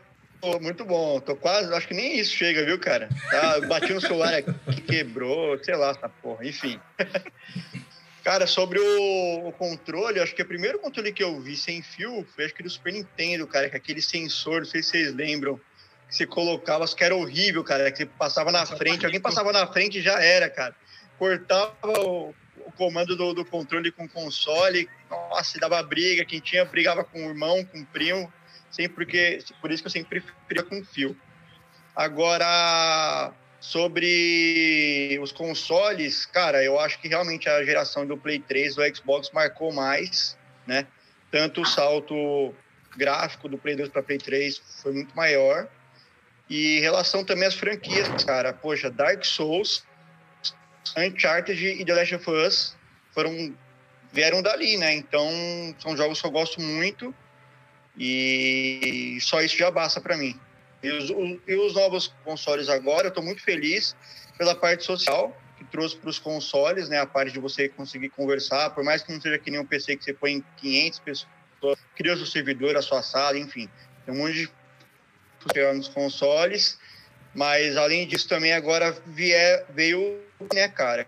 Muito bom. Tô quase. Acho que nem isso chega, viu, cara? Tá, bati no celular aqui, quebrou, sei lá, essa porra. Enfim. Cara, sobre o, o controle, acho que o primeiro controle que eu vi sem fio foi acho que do Super Nintendo, cara, com aquele sensor, não sei se vocês lembram, que você colocava, acho que era horrível, cara, que você passava na frente, alguém passava na frente e já era, cara. Cortava o, o comando do, do controle com o console, nossa, dava briga, quem tinha brigava com o irmão, com o primo, sempre porque, por isso que eu sempre preferia com fio. Agora, sobre os consoles, cara, eu acho que realmente a geração do Play 3 do Xbox marcou mais, né? Tanto o salto gráfico do Play 2 para Play 3 foi muito maior. E em relação também às franquias, cara, poxa, Dark Souls, Uncharted e The Last of Us foram vieram dali, né? Então, são jogos que eu gosto muito e só isso já basta para mim. E os, e os novos consoles agora, eu estou muito feliz pela parte social que trouxe para os consoles, né? A parte de você conseguir conversar, por mais que não seja que nem um PC que você põe 500 pessoas, cria o seu servidor, a sua sala, enfim. Tem um monte de nos consoles, mas além disso também agora vier, veio, né, cara?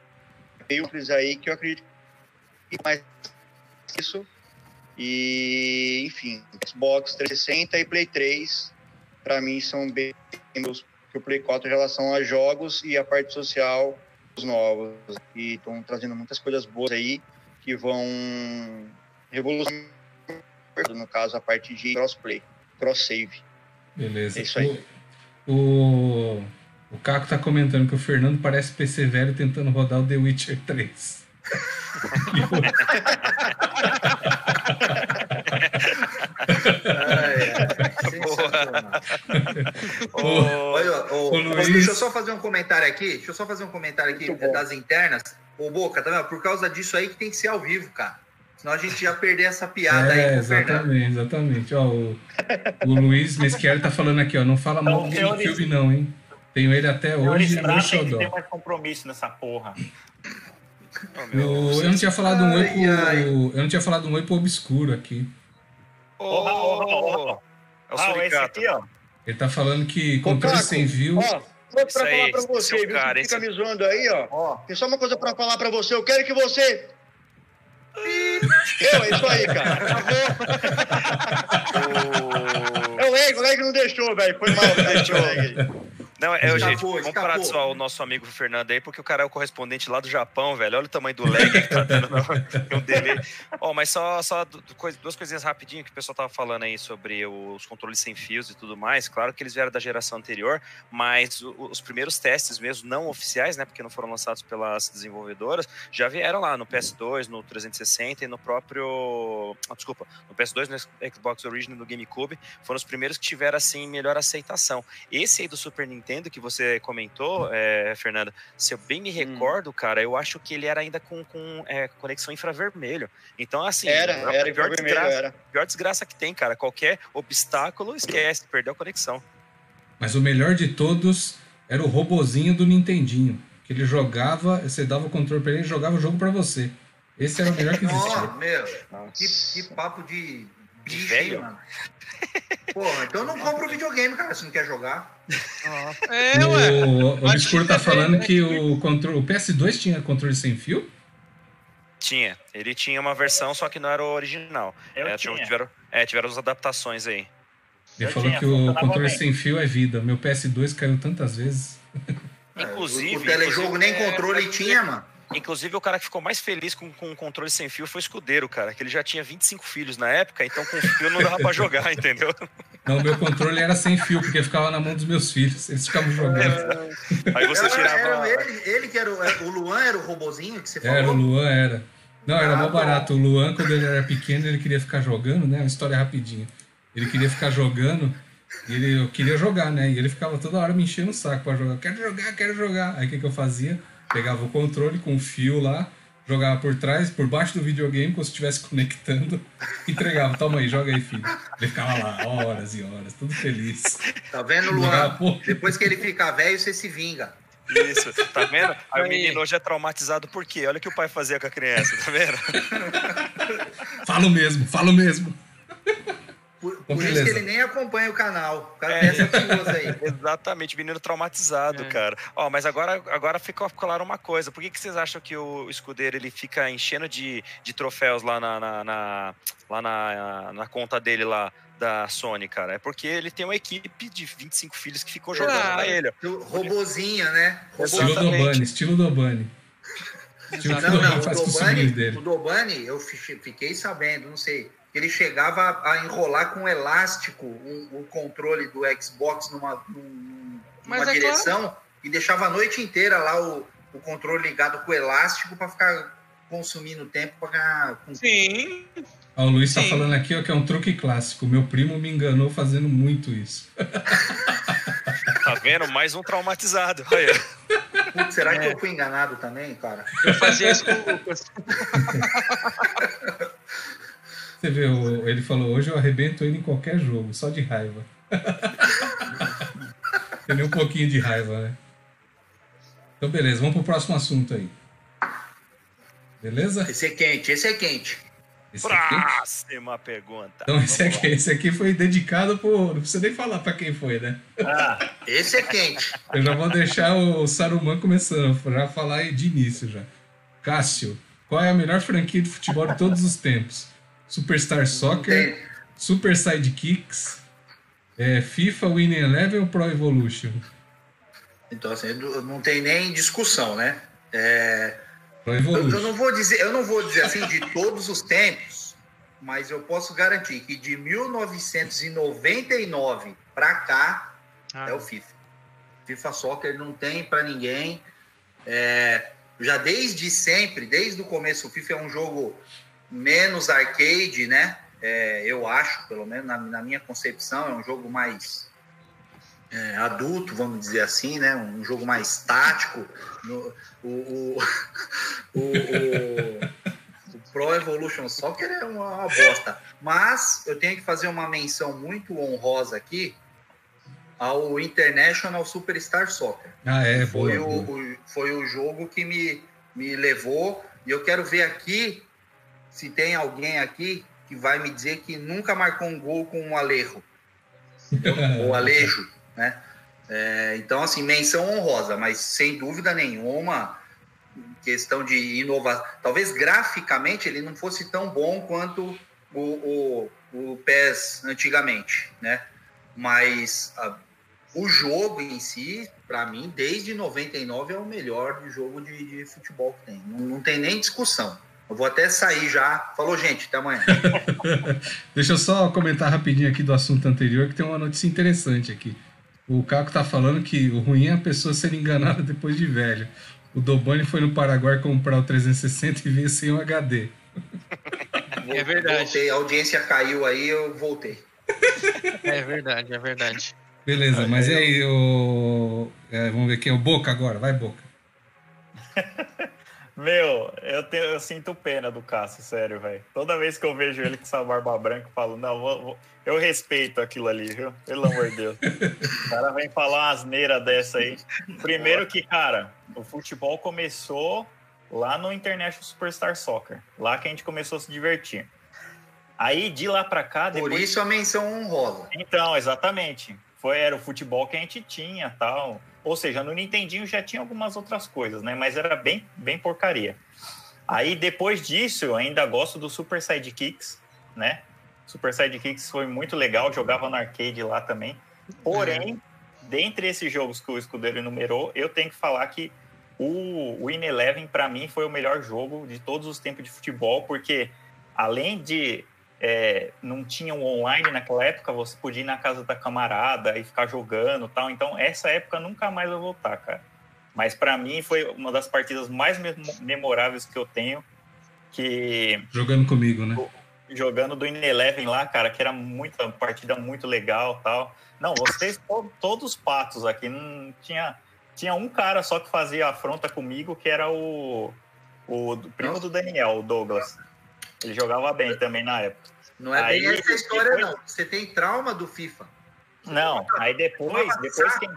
Veio aí que eu acredito que mais isso. E, enfim, Xbox 360 e Play 3 para mim são bem meus que o Play 4 em relação a jogos e a parte social os novos e estão trazendo muitas coisas boas aí que vão revolucionar no caso a parte de crossplay, cross save. Beleza. É isso aí. O, o, Caco tá comentando que o Fernando parece PC velho tentando rodar o The Witcher 3. Ai, ai, sensacional. Ô, Olha, ô, Ô, ô, Luiz. deixa eu só fazer um comentário aqui. Deixa eu só fazer um comentário aqui Muito bom. das internas. Ô, Boca, tá vendo? Por causa disso aí que tem que ser ao vivo, cara. Senão a gente já perder essa piada É, aí com exatamente, exatamente. Ó, o, o Luiz Mesquier tá falando aqui, ó. Não fala mal do Então, senhores- não, hein? Tenho ele até hoje no tem ter Xodó. mais compromisso nessa porra. meu, Eu, eu não tinha falado um oi pro. ai. Eu não tinha falado um oi pro obscuro aqui. ô, Ô, Raul, ô, Raul, Raul. É o Raul, esse aqui, ó. Ele tá falando que Ô, controle Caco, sem view. Ó, só Isso pra aí, falar pra esse você, o viu? cara, Você fica esse- me zoando aí, ó. Ó, Tem só uma coisa pra falar pra você. Eu quero que você. Eu, é isso aí, cara. O- É o Leg, o Leg não deixou, velho. Foi mal. Deixou. o Leg. Não, é, Escapou, gente, vamos escapou. parar de zoar o nosso amigo Fernando aí, porque o cara é o correspondente lá do Japão, velho. Olha o tamanho do lag que tá dando no, no delay. Ó, mas só, só duas coisinhas rapidinho que o pessoal tava falando aí sobre os controles sem fios e tudo mais. Claro que eles vieram da geração anterior, mas o- os primeiros testes mesmo, não oficiais, né, porque não foram lançados pelas desenvolvedoras, já vieram lá no PS2, no 360 e no próprio... ah, desculpa, no PS2, no Xbox Original e no GameCube, foram os primeiros que tiveram, assim, melhor aceitação. Esse aí do Super Nintendo que você comentou, é, Fernanda, se eu bem me recordo, cara, eu acho que ele era ainda com, com é, conexão infravermelho. Então, assim, Era, a era pior, desgraça, era. pior desgraça que tem, cara. Qualquer obstáculo, esquece, perdeu a conexão. Mas o melhor de todos era o robozinho do Nintendinho. que ele jogava, você dava o controle pra ele e jogava o jogo pra você. Esse era o melhor que existia. Nossa, meu, que, que papo de bicho, velho. mano. Porra, então não compra o videogame, cara, se não quer jogar. É, ué. O, o Obscuro tá é, falando é, que o, controle, o PS2 tinha controle sem fio? Tinha. Ele tinha uma versão, só que não era o original. Eu É, tinha. Tiveram, é, tiveram as adaptações aí. Ele Eu falou tinha, que o controle bem. sem fio é vida. Meu PS2 caiu tantas vezes. É, Inclusive, o, telejogo nem inclusive, controle é, tinha, mano. Inclusive, o cara que ficou mais feliz com, com o controle sem fio foi o escudeiro, cara. Que ele já tinha 25 filhos na época, então com fio não dava pra jogar, entendeu? Não, meu controle era sem fio, porque ficava na mão dos meus filhos. Eles ficavam jogando. Aí você Era, tirava. era ele, ele que era o, é, o Luan, era o robozinho que você falou. Era, o Luan era. Não, era Ah, mó bom. barato. O Luan, quando ele era pequeno, ele queria ficar jogando, né? Uma história rapidinha. Ele queria ficar jogando e ele, eu queria jogar, né? E ele ficava toda hora me enchendo o saco pra jogar. Quero jogar, quero jogar. Aí o que, que eu fazia? Pegava o controle com o fio lá, jogava por trás, por baixo do videogame, como se estivesse conectando, entregava. Toma aí, joga aí, filho. Ele ficava lá horas e horas, tudo feliz. Tá vendo, Luan? pô. Depois que ele ficar velho, você se vinga. Isso, tá vendo? Aí o menino hoje é traumatizado por quê? Olha o que o pai fazia com a criança, tá vendo? Falo mesmo, falo mesmo. Por, Então, por isso que ele nem acompanha o canal. O cara É. tem essas duas aí. Exatamente, menino traumatizado, É. cara. Ó, mas agora, agora ficou claro uma coisa. Por que, que vocês acham que o escudeiro ele fica enchendo de, de troféus lá na, na, na- lá na, na conta dele lá da Sony, cara? É porque ele tem uma equipe de 25 filhos que ficou jogando Ah, pra ele. O Robozinho, né? Estilo. Dobani, estilo Dobani. Estilo o Não, não, Dobani o os sobrinhos Dobani, dele. o Dobani, eu fi- fiquei sabendo, não sei, ele chegava a enrolar com elástico o, o controle do Xbox numa, num- numa é direção e deixava a noite inteira lá o, o controle ligado com elástico para ficar consumindo tempo para ganhar. Sim. Ó, o Luiz tá Sim. falando aqui ó, que é um truque clássico. Meu primo me enganou fazendo muito isso. Tá vendo? Mais um traumatizado. Putz, será que É. eu fui enganado também, cara? Eu fazia isso com o Lucas. Você vê, o- ele falou, hoje eu arrebento ele em qualquer jogo, só de raiva. Tem nem um pouquinho de raiva, né? Então, beleza, vamos pro próximo assunto aí. Beleza? Esse é quente, esse é quente. Esse Próxima pergunta. então, esse aqui, esse aqui foi dedicado por. Não precisa nem falar pra quem foi, né? Ah, Esse é quente. Eu já vou deixar o Saruman começando, já falar aí de início já. Cássio, qual é a melhor franquia de futebol de todos os tempos? Superstar Soccer, Tem- Super Sidekicks, é, FIFA, Winning Eleven ou Pro Evolution? Então, assim, não tem nem discussão, né? É, Pro Eu, eu Evolution. não vou dizer, eu não vou dizer assim de todos os tempos, mas eu posso garantir que de 1999 para cá Ah, é o FIFA. FIFA Soccer não tem para ninguém. É, já desde sempre, desde o começo, o FIFA é um jogo menos arcade, né? É, eu acho, pelo menos na, na minha concepção, é um jogo mais é, adulto, vamos dizer assim, né? Um jogo mais tático. No- o, o, o, o- Pro Evolution Soccer é uma, uma bosta. Mas eu tenho que fazer uma menção muito honrosa aqui ao International Superstar Soccer. Ah, é, boa. Foi o, boa. o- foi o jogo que me, me levou. E eu quero ver aqui se tem alguém aqui que vai me dizer que nunca marcou um gol com o Alejo. o Alejo, né? É, então, assim, menção honrosa, mas sem dúvida nenhuma, questão de inovação. Talvez graficamente ele não fosse tão bom quanto o, o, o PES antigamente, né? Mas a- o jogo em si, para mim, desde 99 é o melhor jogo de, de futebol que tem. Não, não tem nem discussão. Eu vou até sair já. Falou, gente, até amanhã. Deixa eu só comentar rapidinho aqui do assunto anterior, que tem uma notícia interessante aqui. O Caco tá falando que o ruim é a pessoa ser enganada depois de velho. O Dobani foi no Paraguai comprar o 360 e veio sem um HD. É verdade. Voltei, a audiência caiu aí, eu voltei. É verdade, é verdade. Beleza, mas e aí, o... é, vamos ver quem é o Boca agora, vai Boca. Meu, eu, tenho, eu sinto pena do Cássio, sério, velho. Toda vez que eu vejo ele com essa barba branca, eu falo, não, vou, vou- eu respeito aquilo ali, viu? Pelo amor de Deus. O cara vem falar uma asneira dessa aí. Primeiro que, cara, o futebol começou lá no International Superstar Soccer. Lá que a gente começou a se divertir. Aí, de lá pra cá, Por depois... isso a menção honrosa. Então, exatamente. Foi, era o futebol que a gente tinha tal. Ou seja, no Nintendinho já tinha algumas outras coisas, né? Mas era bem, bem porcaria. Aí, depois disso, eu ainda gosto do Super Sidekicks, né? Super Sidekicks foi muito legal, jogava no arcade lá também. Porém, dentre esses jogos que o Escudeiro enumerou, eu tenho que falar que o Win Eleven, para mim, foi o melhor jogo de todos os tempos de futebol, porque além de é, não tinha um online naquela época, você podia ir na casa da camarada e ficar jogando tal. Então, essa época nunca mais vai voltar, cara. Mas para mim foi uma das partidas mais memo- memoráveis que eu tenho, que Jogando comigo, né? jogando do Ineleven lá, cara, que era muita partida muito legal, tal. Não, vocês to- todos patos aqui, não tinha tinha um cara só que fazia afronta comigo, que era o o primo do Daniel, o Douglas. Ele jogava bem também na época. Não é Aí, bem essa história, depois- não. Você tem trauma do FIFA. Não, aí depois, depois que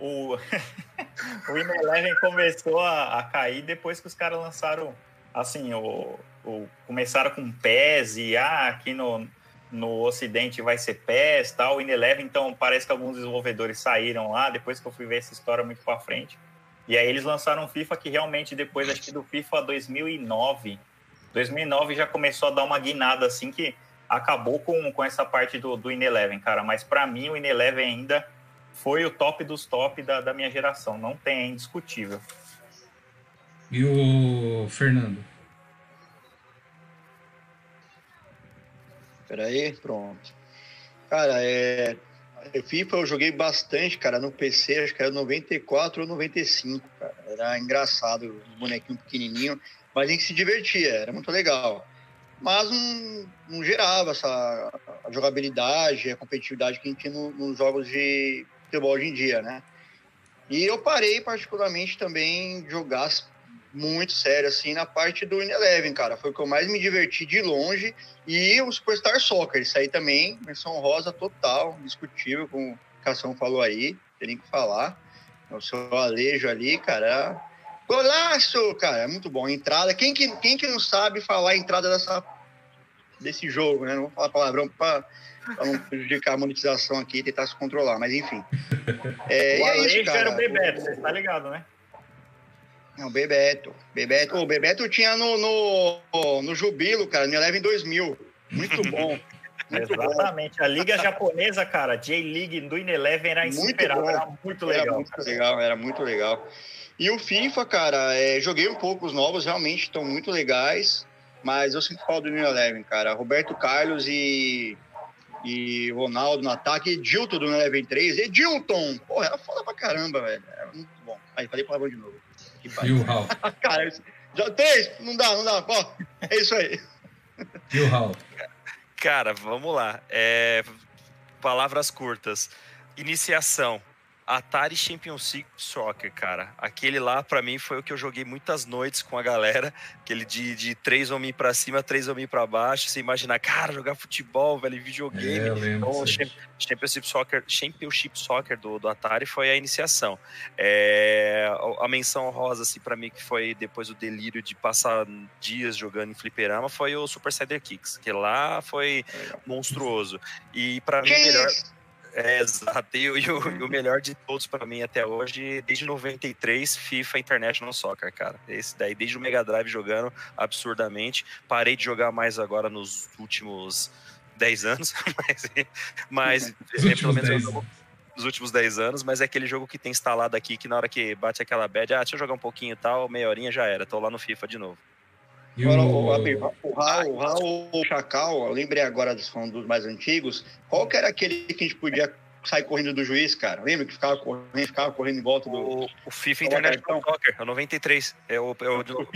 o, o Win Eleven começou a, a cair depois que os caras lançaram, assim, o, o- começaram com PES e ah, aqui no, no Ocidente vai ser PES tal, o Win Eleven, então parece que alguns desenvolvedores saíram lá, depois que eu fui ver essa história muito pra frente. E aí eles lançaram um FIFA que realmente depois, acho que do FIFA 2009, 2009 já começou a dar uma guinada assim que acabou com, com essa parte do, do In Eleven, cara. Mas para mim o In Eleven ainda foi o top dos top da, da minha geração. Não tem, é indiscutível. E o Fernando? Peraí, pronto. Cara, é. FIFA eu joguei bastante, cara, no PC, acho que era 94 ou 95, cara. Era engraçado, os bonequinhos pequenininhos, mas a gente se divertia, era muito legal. Mas não, não gerava essa a jogabilidade, a competitividade que a gente tinha no- nos jogos de futebol hoje em dia, né? E eu parei particularmente também de jogar muito sério, assim, na parte do Eleven, cara. Foi o que eu mais me diverti de longe. E o Superstar Soccer, isso aí também, menção rosa total, discutível, como o Cação falou aí, tem que falar. O seu Alejo ali, cara. Golaço, cara, é muito bom. Entrada, quem que, quem que não sabe falar a entrada dessa, desse jogo, né? Não vou falar palavrão para não prejudicar a monetização aqui e tentar se controlar, mas enfim. É, o e é isso, cara. era o Bebeto, você tá ligado, né? Não, Bebeto. Bebeto, o Bebeto tinha no, no, no Jubilo, cara, no Eleven 2000. Muito bom. Muito bom. Exatamente. A Liga Japonesa, cara, J-League do In Eleven era insuperável, bom. era muito Era legal. muito legal, era muito legal. E o FIFA, cara, é, joguei um pouco os novos, realmente estão muito legais, mas eu sinto falta do New Eleven, cara. Roberto Carlos e, e Ronaldo no ataque, Edilton do New Eleven 3, Edilton! Porra, era foda pra caramba, velho. Era muito bom. Aí, falei palavrão de novo. Que E pariu. o Raul? Cara, já três? Não dá, não dá. Ó, é isso aí. E o Raul? Cara, vamos lá. É, Palavras curtas. Iniciação. Atari Championship Soccer, cara. Aquele lá, pra mim, foi o que eu joguei muitas noites com a galera. Aquele de, de três homens pra cima, três homens pra baixo. Você imaginar, cara, jogar futebol, velho, videogame. É, lembro. Então. Champ- Championship Soccer, Championship Soccer do, do Atari foi a iniciação. É, a- menção rosa, assim, pra mim, que foi depois o delírio de passar dias jogando em fliperama, foi o Super Cider Kicks, que lá foi monstruoso. E pra mim, melhor. isso? É, exato. E, o- e o, e o melhor de todos pra mim até hoje, desde 93, FIFA International Soccer, cara. Esse daí, desde o Mega Drive jogando absurdamente. Parei de jogar mais agora nos últimos 10 anos, mas, mas é, 10 eu- nos últimos 10 anos, mas é aquele jogo que tem instalado aqui que na hora que bate aquela bad, ah, deixa eu jogar um pouquinho e tal, meia horinha já era, tô lá no FIFA de novo. E Agora, o... o, o Raul, o Raul o Chacal, eu lembrei agora dos dos mais antigos, qual que era aquele que a gente podia sair correndo do juiz, cara? Lembra que ficava correndo, ficava correndo em volta do. O, o FIFA é o International cartão? Soccer, é o 93. É o, é o, Do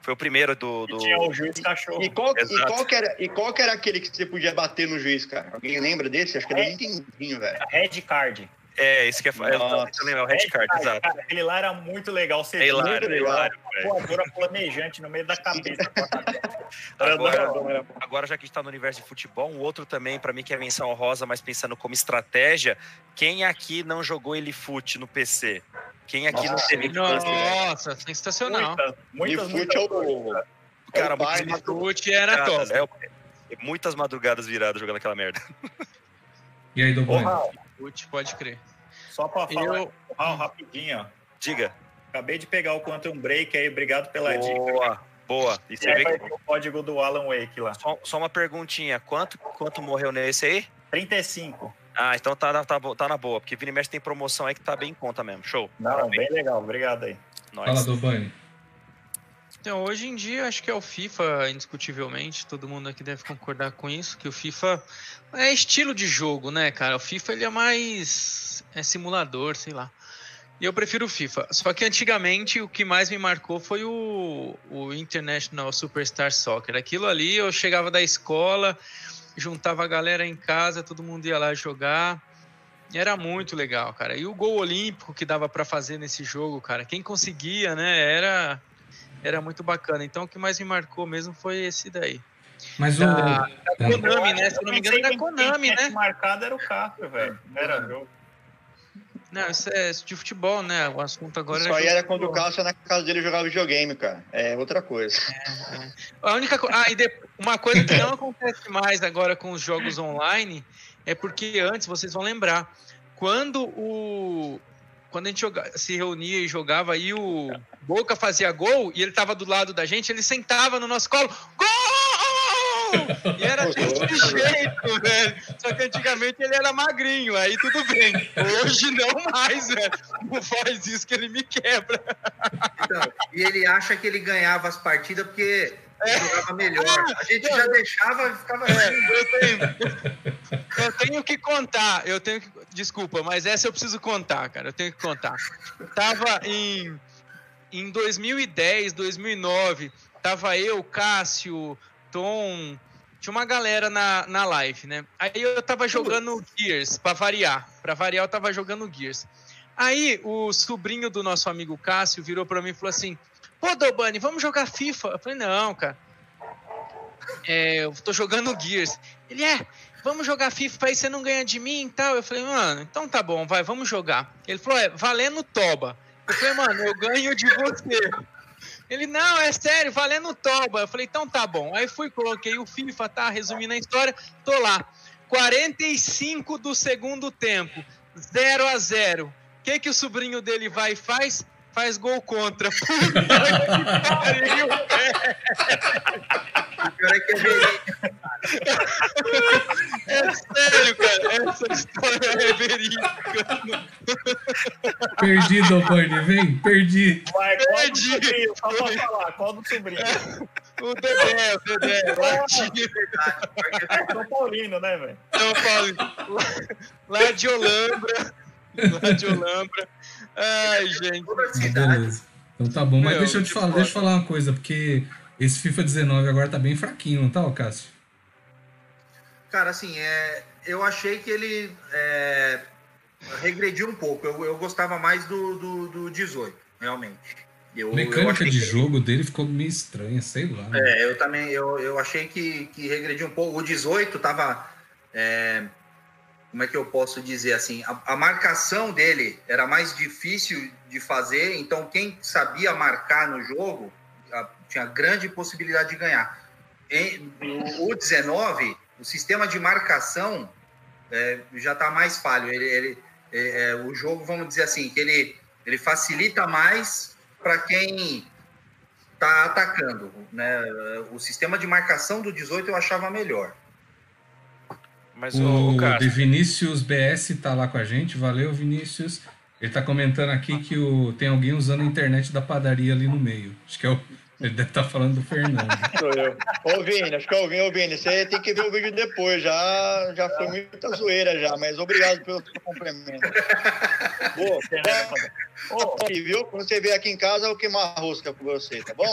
foi o primeiro do. E do... tinha o juiz cachorro. E qual, e, qual que era, e qual que era aquele que você podia bater no juiz, cara? Alguém lembra desse? Acho que era É. Nintendinho, velho. Red Card. É, isso que é. Eu tô Nossa. lembrar, o Red Card, exato. Cara, aquele lá era muito legal. Você É hilário, é hilário, voadora planejante no meio da cabeça. Agora, agora, já que a gente tá no universo de futebol, um outro também, pra mim, que é menção honrosa, mas pensando como estratégia, quem aqui não jogou ele fute no PC? Quem aqui não Nossa, teve infância? Nossa, sensacional. Muitas, E muitas, fute muitas é o. Cara, é o muitas? Fute era top. madrugadas, é, muitas madrugadas viradas jogando aquela merda. E aí, Ô, Pode crer. só pra falar, Eu- Raul, rapidinho, ó. Diga. Acabei de pegar o Quantum Break aí, obrigado pela dica. Boa, boa. E E você aí vê que. o código do Alan Wake lá. Só, só uma perguntinha: quanto, quanto morreu nesse aí? 35. Ah, então tá, na- tá, bo- tá na boa, porque Vini Mesh tem promoção aí que tá bem em conta mesmo. Show. Não, Parabéns. bem legal, obrigado aí. Nós. Fala, Dobani. Então, hoje em dia, acho que é o FIFA, indiscutivelmente, todo mundo aqui deve concordar com isso, que o FIFA é estilo de jogo, né, cara? O FIFA, ele é mais... é simulador, sei lá. E eu prefiro o FIFA. Só que antigamente, o que mais me marcou foi o, o International Superstar Soccer. Aquilo ali, eu chegava da escola, juntava a galera em casa, todo mundo ia lá jogar. Era muito legal, cara. E o gol olímpico que dava pra fazer nesse jogo, cara, quem conseguia, né, era era muito bacana. Então o que mais me marcou mesmo foi esse daí. Mas o. Da- É. Konami, né? Se eu não me engano, era Konami, né? marcado era o Café, velho. Não era jogo. Não, isso é de futebol, né? O assunto agora Isso é aí era quando o. Cássio na casa dele jogava videogame, cara. É outra coisa. A única coisa. Ah, e de- uma coisa que não acontece mais agora com os jogos online é porque antes, vocês vão lembrar, quando o. Quando a gente joga- se reunia e jogava e o Boca fazia gol e ele tava do lado da gente, ele sentava no nosso colo. Gol! E era desse jeito, velho. Só que antigamente ele era magrinho, aí tudo bem. Hoje não mais, velho. Não faz isso que ele me quebra. Então, e ele acha que ele ganhava as partidas porque É. jogava melhor. A gente já deixava e ficava É, assim. eu tenho, eu tenho que contar, eu tenho que, desculpa, mas essa eu preciso contar, cara, eu tenho que contar. Tava em, em 2010, 2009, tava eu, Cássio, Tom, tinha uma galera na, na live, né? Aí eu tava jogando Gears, pra variar, pra variar eu tava jogando Gears. Aí o sobrinho do nosso amigo Cássio virou pra mim e falou assim, pô, Dobani, vamos jogar FIFA? Eu falei, não, cara. É, eu tô jogando Gears. Ele é, vamos jogar FIFA aí, você não ganha de mim e tal. Eu falei, mano, então tá bom, vai, vamos jogar. Ele falou, é, valendo toba. Eu falei, mano, eu ganho de você. Ele, não, é sério, valendo toba. Eu falei, então tá bom. Aí fui, coloquei o FIFA, tá? Resumindo a história, tô lá. 45 do segundo tempo, 0 a 0 O que, que o sobrinho dele vai e faz? Faz gol contra. Puta que pariu, O pior é que é verídico. É sério, cara. Essa história é verídica. Perdi, Dobani, vem, perdi. Vai, qual do Perdi. sobrinho? Só pra falar, qual do sobrinho? O Dedé, o Dedé. É São Paulino, né, velho? São Paulo. Lá de Olambra. Lá de Olambra. Ai, gente. Ah, beleza. Então tá bom, mas Meu, deixa eu te falar, deixa eu falar uma coisa, porque esse FIFA 19 agora tá bem fraquinho, não tá, Cássio? Cara, assim, é, eu achei que ele é, regrediu um pouco. Eu, eu gostava mais do, do, do 18, realmente. Eu, A eu mecânica achei de que- jogo dele ficou meio estranha, sei lá. É, eu também, eu, eu achei que, que regrediu um pouco. O 18 tava. é, como é que eu posso dizer assim? A, a marcação dele era mais difícil de fazer, então quem sabia marcar no jogo a- tinha grande possibilidade de ganhar. Em, o, o 19, o sistema de marcação é, já está mais falho. Ele, ele- é, é, o jogo, vamos dizer assim, que ele, ele facilita mais para quem está atacando. Né? O sistema de marcação do 18 eu achava melhor. Mas o, o Vinícius BS tá lá com a gente, valeu Vinícius. Ele tá comentando aqui que o, tem alguém usando a internet da padaria ali no meio. Acho que é o, ele deve estar falando do Fernando. Sou eu. Ô, Vini, acho que é o Vini, ô, Vini, você tem que ver o vídeo depois, já, já foi muita zoeira já, mas obrigado pelo seu complemento. Boa, Ô, e viu? Quando você vier aqui em casa, eu vou queimar a rosca com você, tá bom?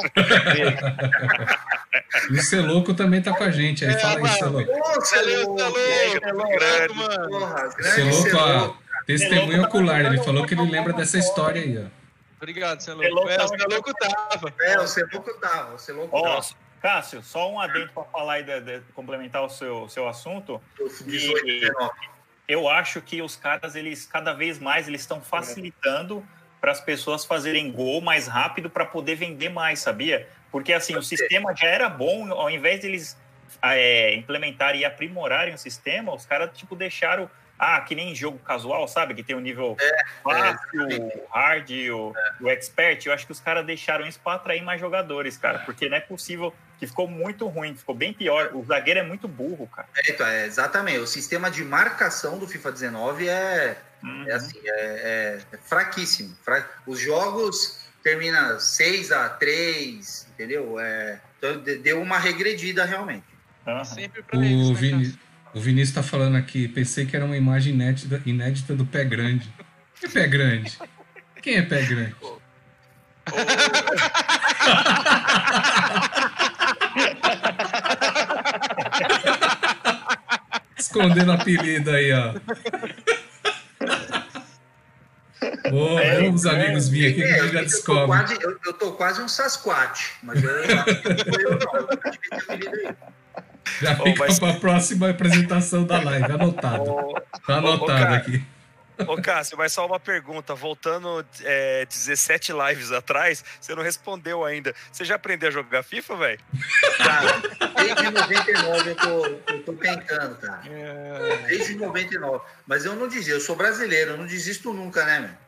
E o Celoco também tá com a gente. Aí É, fala aí. Celoco. Ô, Valeu, tá louco. grande. Obrigado, mano. Celoco, Celoco. ó, Testemunho ocular. Ele falou que ele lembra dessa história aí, ó. Obrigado, você é Você louco. louco É, tava você é louco tava. É, o Celoco tava, o Celoco Ó, tava. Cássio, só um adendo para falar e de- de- complementar o seu, seu assunto. 18, 19. eu acho que os caras, eles cada vez mais eles estão facilitando para as pessoas fazerem gol mais rápido para poder vender mais, sabia? Porque assim, o sistema já era bom, ao invés de eles é, implementarem e aprimorarem o sistema, os caras tipo deixaram ah, que nem jogo casual, sabe? Que tem o nível fácil, o hard, o, o expert. Eu acho que os caras deixaram isso para atrair mais jogadores, cara. Porque não é possível que ficou muito ruim, ficou bem pior. O zagueiro é muito burro, cara. É, então, é, exatamente. O sistema de marcação do FIFA 19 é, Uhum. é assim, é, é- é fraquíssimo. Fra- Os jogos terminam 6 a 3 entendeu? É, então, de- deu uma regredida realmente. Uhum. Sempre pra eles, O, né, Vini, o Vinícius tá falando aqui, pensei que era uma imagem inédita, inédita do pé grande. Que pé grande? Quem é pé grande? Escondendo apelido aí, ó. Ô, É, vamos, amigos, vir aqui que É, a gente já eu, tô descobre. quase, eu, eu tô quase um Sasquatch, mas eu, eu acho que não eu eu. Já Ô, fica mas- pra próxima apresentação da live, anotado. Ô, Tá anotado cara. aqui. ô, Cássio, mas só uma pergunta. Voltando é, 17 lives atrás, você não respondeu ainda. Você já aprendeu a jogar FIFA, velho? Cara, desde 99 eu tô, eu tô tentando, cara. É, Desde 99. Mas eu não dizia, eu sou brasileiro, eu não desisto nunca, né, meu?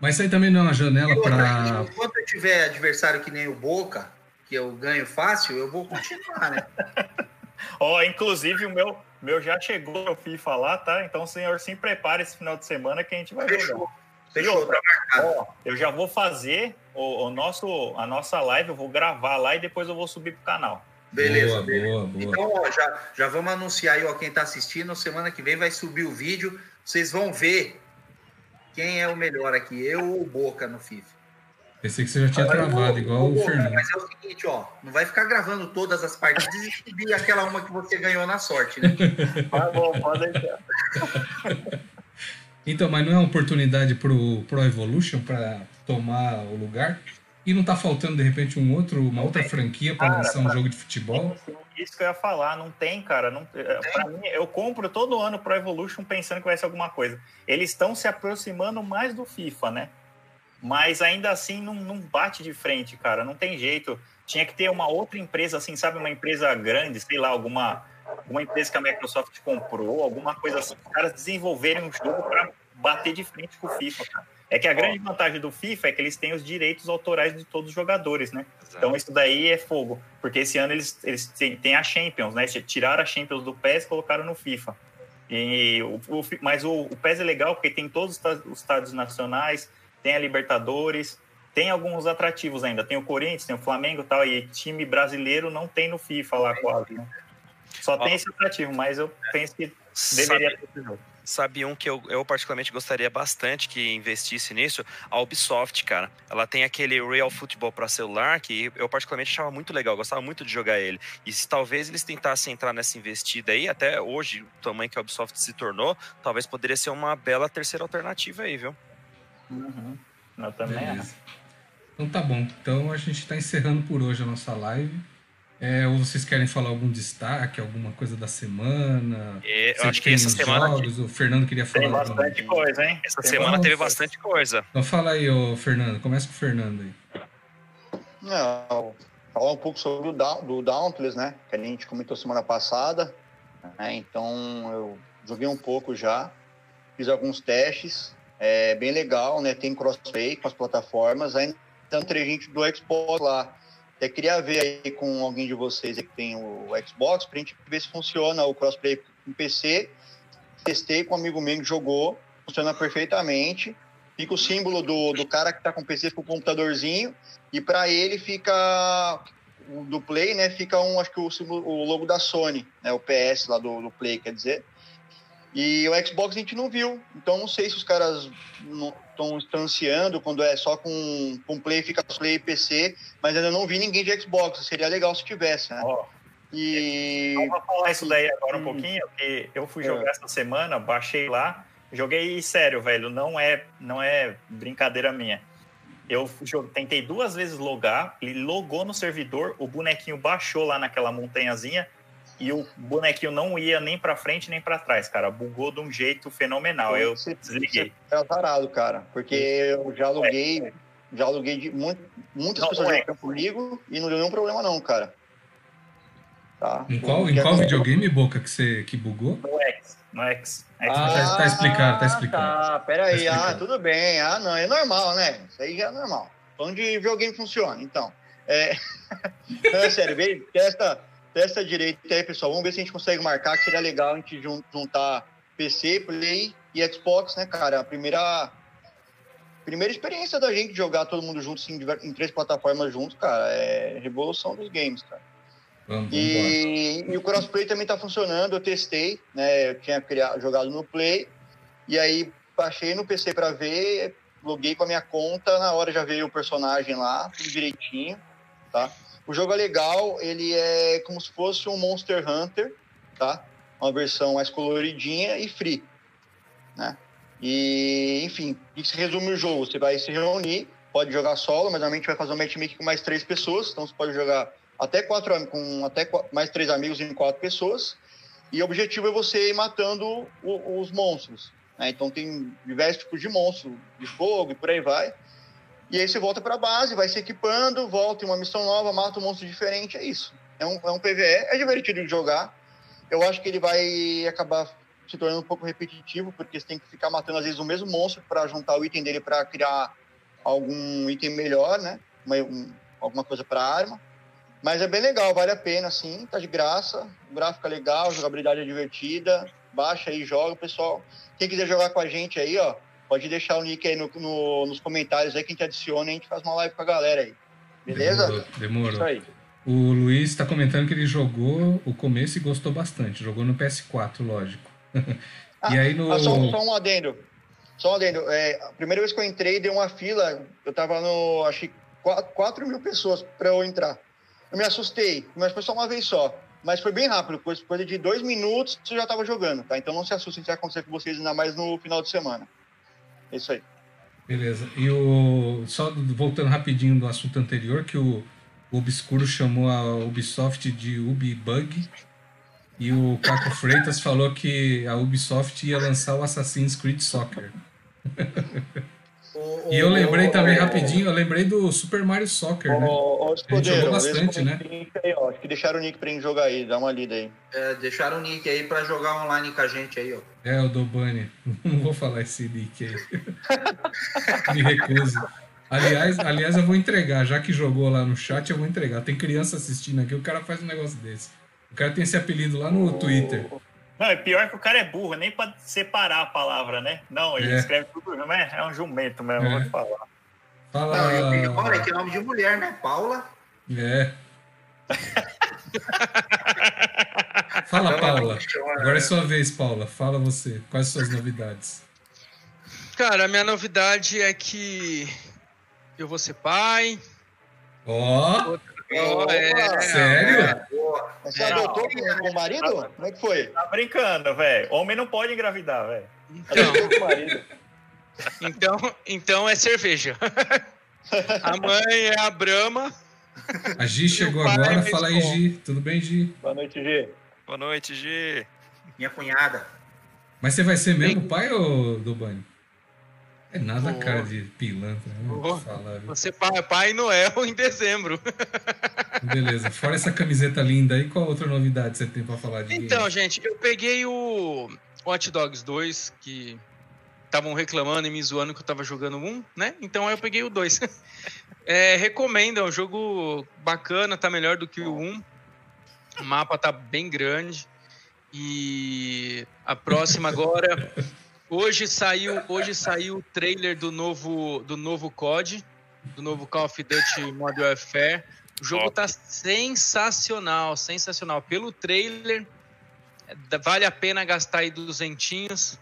Mas isso aí também não é uma janela pra. enquanto eu tiver adversário que nem o Boca, que eu ganho fácil, eu vou continuar, né? Ó, inclusive o meu, meu já chegou no FIFA lá, tá? Então o senhor se prepare esse final de semana que a gente vai jogar. Fechou. E Fechou, outra, tá marcado. ó, eu já vou fazer o, o nosso, a nossa live, eu vou gravar lá e depois eu vou subir pro canal. Beleza, boa, beleza. boa, boa. Então, ó, já, já vamos anunciar aí, ó, quem tá assistindo, semana que vem vai subir o vídeo, vocês vão ver quem é o melhor aqui, eu ou o Boca no FIFA. Pensei que você já tinha Agora, travado, ô, igual ô, o Fernando. Mas é o seguinte, ó, não vai ficar gravando todas as partidas e subir aquela uma que você ganhou na sorte, né? Tá bom, pode deixar. Então, mas não é uma oportunidade pro Pro Evolution pra tomar o lugar? E não tá faltando, de repente, um outro, uma outra franquia pra Cara, lançar um pra- jogo de futebol? Isso que eu ia falar, não tem, cara. Não, é, pra mim, eu compro todo ano Pro Evolution pensando que vai ser alguma coisa. Eles estão se aproximando mais do FIFA, né? Mas ainda assim não, não bate de frente, cara. Não tem jeito. Tinha que ter uma outra empresa, assim, sabe? Uma empresa grande, sei lá, alguma, alguma empresa que a Microsoft comprou, alguma coisa assim. Os caras desenvolverem um jogo para bater de frente com o FIFA, cara. É que a grande vantagem do FIFA é que eles têm os direitos autorais de todos os jogadores, né? Então isso daí é fogo. Porque esse ano eles, eles têm, a Champions, né? Tiraram a Champions do PES e colocaram no FIFA. E o, o mas o, o PES é legal porque tem todos os estádios nacionais, tem a Libertadores, tem alguns atrativos ainda. Tem o Corinthians, tem o Flamengo e tal. E time brasileiro não tem no FIFA lá quase, né? Só tem esse atrativo, mas eu penso que Sabe, deveria ter esse jogo. sabe um que eu, eu particularmente gostaria bastante que investisse nisso? A Ubisoft, cara. Ela tem aquele Real Football para celular que eu particularmente achava muito legal, gostava muito de jogar ele. E se talvez eles tentassem entrar nessa investida aí, até hoje, o tamanho que a Ubisoft se tornou, talvez poderia ser uma bela terceira alternativa aí, viu? Uhum. Eu também acho. Beleza. Então tá bom. Então a gente tá encerrando por hoje a nossa live. É, ou vocês querem falar algum destaque, alguma coisa da semana? E eu acho que essa semana, jogos, o Fernando queria falar. Tem alguma bastante coisa, hein? essa Tem semana bastante teve bastante coisa. Então fala aí, ô Fernando. Começa com o Fernando aí. Não, falar um pouco sobre o Down- do Dauntless, né? Que a gente comentou semana passada. né? Então, eu joguei um pouco já, fiz alguns testes. É bem legal, né? Tem crossplay com as plataformas. Ainda tem gente do Xbox lá. Até queria ver aí com alguém de vocês que tem o Xbox pra gente ver se funciona o crossplay com PC. Testei com um amigo meu que jogou, funciona perfeitamente. Fica o símbolo do, do cara que tá com o PC com o computadorzinho e para ele fica do Play, né? Fica um, acho que o, símbolo- o logo da Sony, né? O PS lá do, do Play, quer dizer. E o Xbox a gente não viu, então não sei se os caras estão instanciando quando é só com, com Play, fica Play e PC, mas ainda não vi ninguém de Xbox. Seria legal se tivesse, né? Ó, E Então, vou falar isso daí agora um Hum. pouquinho, porque eu fui É. jogar essa semana, baixei lá Joguei sério, velho. Não é, não é brincadeira minha. Eu tentei duas vezes logar, ele logou no servidor, o bonequinho baixou lá naquela montanhazinha e o bonequinho não ia nem pra frente nem pra trás, cara. Bugou de um jeito fenomenal. Eu Você- desliguei. Você é azarado, cara. Porque eu já aluguei, já aluguei de muito, muitas Não, pessoas não é. comigo e não deu nenhum problema, não, cara. Tá? Em qual, em qual videogame, Boca, que você que bugou? No X, no X. X tá- tá explicado, tá explicado. Ah, peraí. Tá ah, tudo bem. Ah, não, é normal, né? Isso aí já é normal. Onde videogame funciona, então. É... não, é sério, testa, testa direito aí, pessoal. Vamos ver se a gente consegue marcar, que seria legal a gente jun- juntar PC, Play e Xbox, né, cara? A primeira, primeira experiência da gente jogar todo mundo junto assim, em três plataformas juntos, cara, é revolução dos games, cara. Vamos, vamos. E, e o crossplay também tá funcionando, eu testei, né? Eu tinha criado, jogado no Play, e aí baixei no PC para ver, loguei com a minha conta, na hora já veio o personagem lá, tudo direitinho, tá? O jogo é legal, ele é como se fosse um Monster Hunter, tá? Uma versão mais coloridinha e free, né? E, enfim, o que se resume o jogo? Você vai se reunir, pode jogar solo, mas normalmente vai fazer um matchmaking com mais três pessoas, então você pode jogar até quatro com até mais três amigos em quatro pessoas. E o objetivo é você ir matando os monstros. né? Então tem diversos tipos de monstros, de fogo e por aí vai. E aí você volta para a base, vai se equipando, volta em uma missão nova, mata um monstro diferente, é isso. É um, é um PVE, é divertido de jogar. Eu acho que ele vai acabar se tornando um pouco repetitivo, porque você tem que ficar matando às vezes o mesmo monstro para juntar o item dele para criar algum item melhor, né? Uma- um- alguma coisa para arma. Mas é bem legal, vale a pena, sim, tá de graça. O gráfico é legal, jogabilidade é divertida. Baixa aí, joga, pessoal. Quem quiser jogar com a gente aí, ó, pode deixar o nick aí no- no- nos comentários aí que a gente adiciona e a gente faz uma live com a galera aí. Beleza? Demorou, demorou. Isso aí. O Luiz está comentando que ele jogou o começo e gostou bastante. Jogou no PS4, lógico. e aí no. Ah, só, só um adendo. Só um adendo. É, a primeira vez que eu entrei, deu uma fila. Eu tava no. Acho que 4 mil pessoas para eu entrar. Eu me assustei, mas foi só uma vez só. Mas foi bem rápido, coisa, coisa de dois minutos você já tava jogando, tá? Então não se assustem se vai acontecer com vocês ainda mais no final de semana. É isso aí. Beleza. E o. Só voltando rapidinho do assunto anterior, que o, Obscuro chamou a Ubisoft de Ubibug. E o Caco Freitas falou que a Ubisoft ia lançar o Assassin's Creed Soccer. O- E eu o- lembrei também o- rapidinho, eu lembrei do Super Mario Soccer, né? Se bastante, né? link aí, ó. Acho que deixaram o nick pra gente jogar aí, dá uma lida aí. É, deixaram o nick aí pra jogar online com a gente aí, ó. É, o Dobani. Não vou falar esse nick aí. Me recuso. Aliás, aliás, eu vou entregar, já que jogou lá no chat, eu vou entregar. Tem criança assistindo aqui, o cara faz um negócio desse. O cara tem esse apelido lá no Twitter. Não, é pior que o cara é burro, nem pra separar a palavra, né? Não, ele É. escreve tudo, não é? É um jumento mesmo, É. vou te falar. Fala. Não, e- e- olha, que nome de mulher, né? Paula. É. Fala, Paula. Agora é sua vez, Paula. Fala você. Quais são as novidades? Cara, a minha novidade é que eu vou ser pai. Ó, Ó, é, sério? Você adotou com, com o marido? Como é que foi? Tá brincando, velho. Homem não pode engravidar, velho. então, Adotou com o marido. então, então é cerveja. A mãe é a Brahma. A Gi chegou agora. é Fala aí. Gi. Tudo bem, Gi? Boa noite, G. Boa noite, Gi. Minha cunhada. Mas você vai ser mesmo pai ou Dobani? É nada Vou. cara de pilantra. Não Vou. falar? Você pai, pai Noel em dezembro. Beleza. Fora essa camiseta linda aí, qual outra novidade você tem pra falar de Então, games? gente, eu peguei o Watch Dogs 2, que estavam reclamando e me zoando que eu tava jogando um, né? Então aí eu peguei o 2. É, recomendo, é um jogo bacana, tá melhor do que o 1. O mapa tá bem grande. E a próxima agora. Hoje saiu, hoje saiu o trailer do novo, do novo COD, do novo Call of Duty Modern Warfare. O jogo Top. tá sensacional, sensacional. Pelo trailer, vale a pena gastar aí duzentinhos,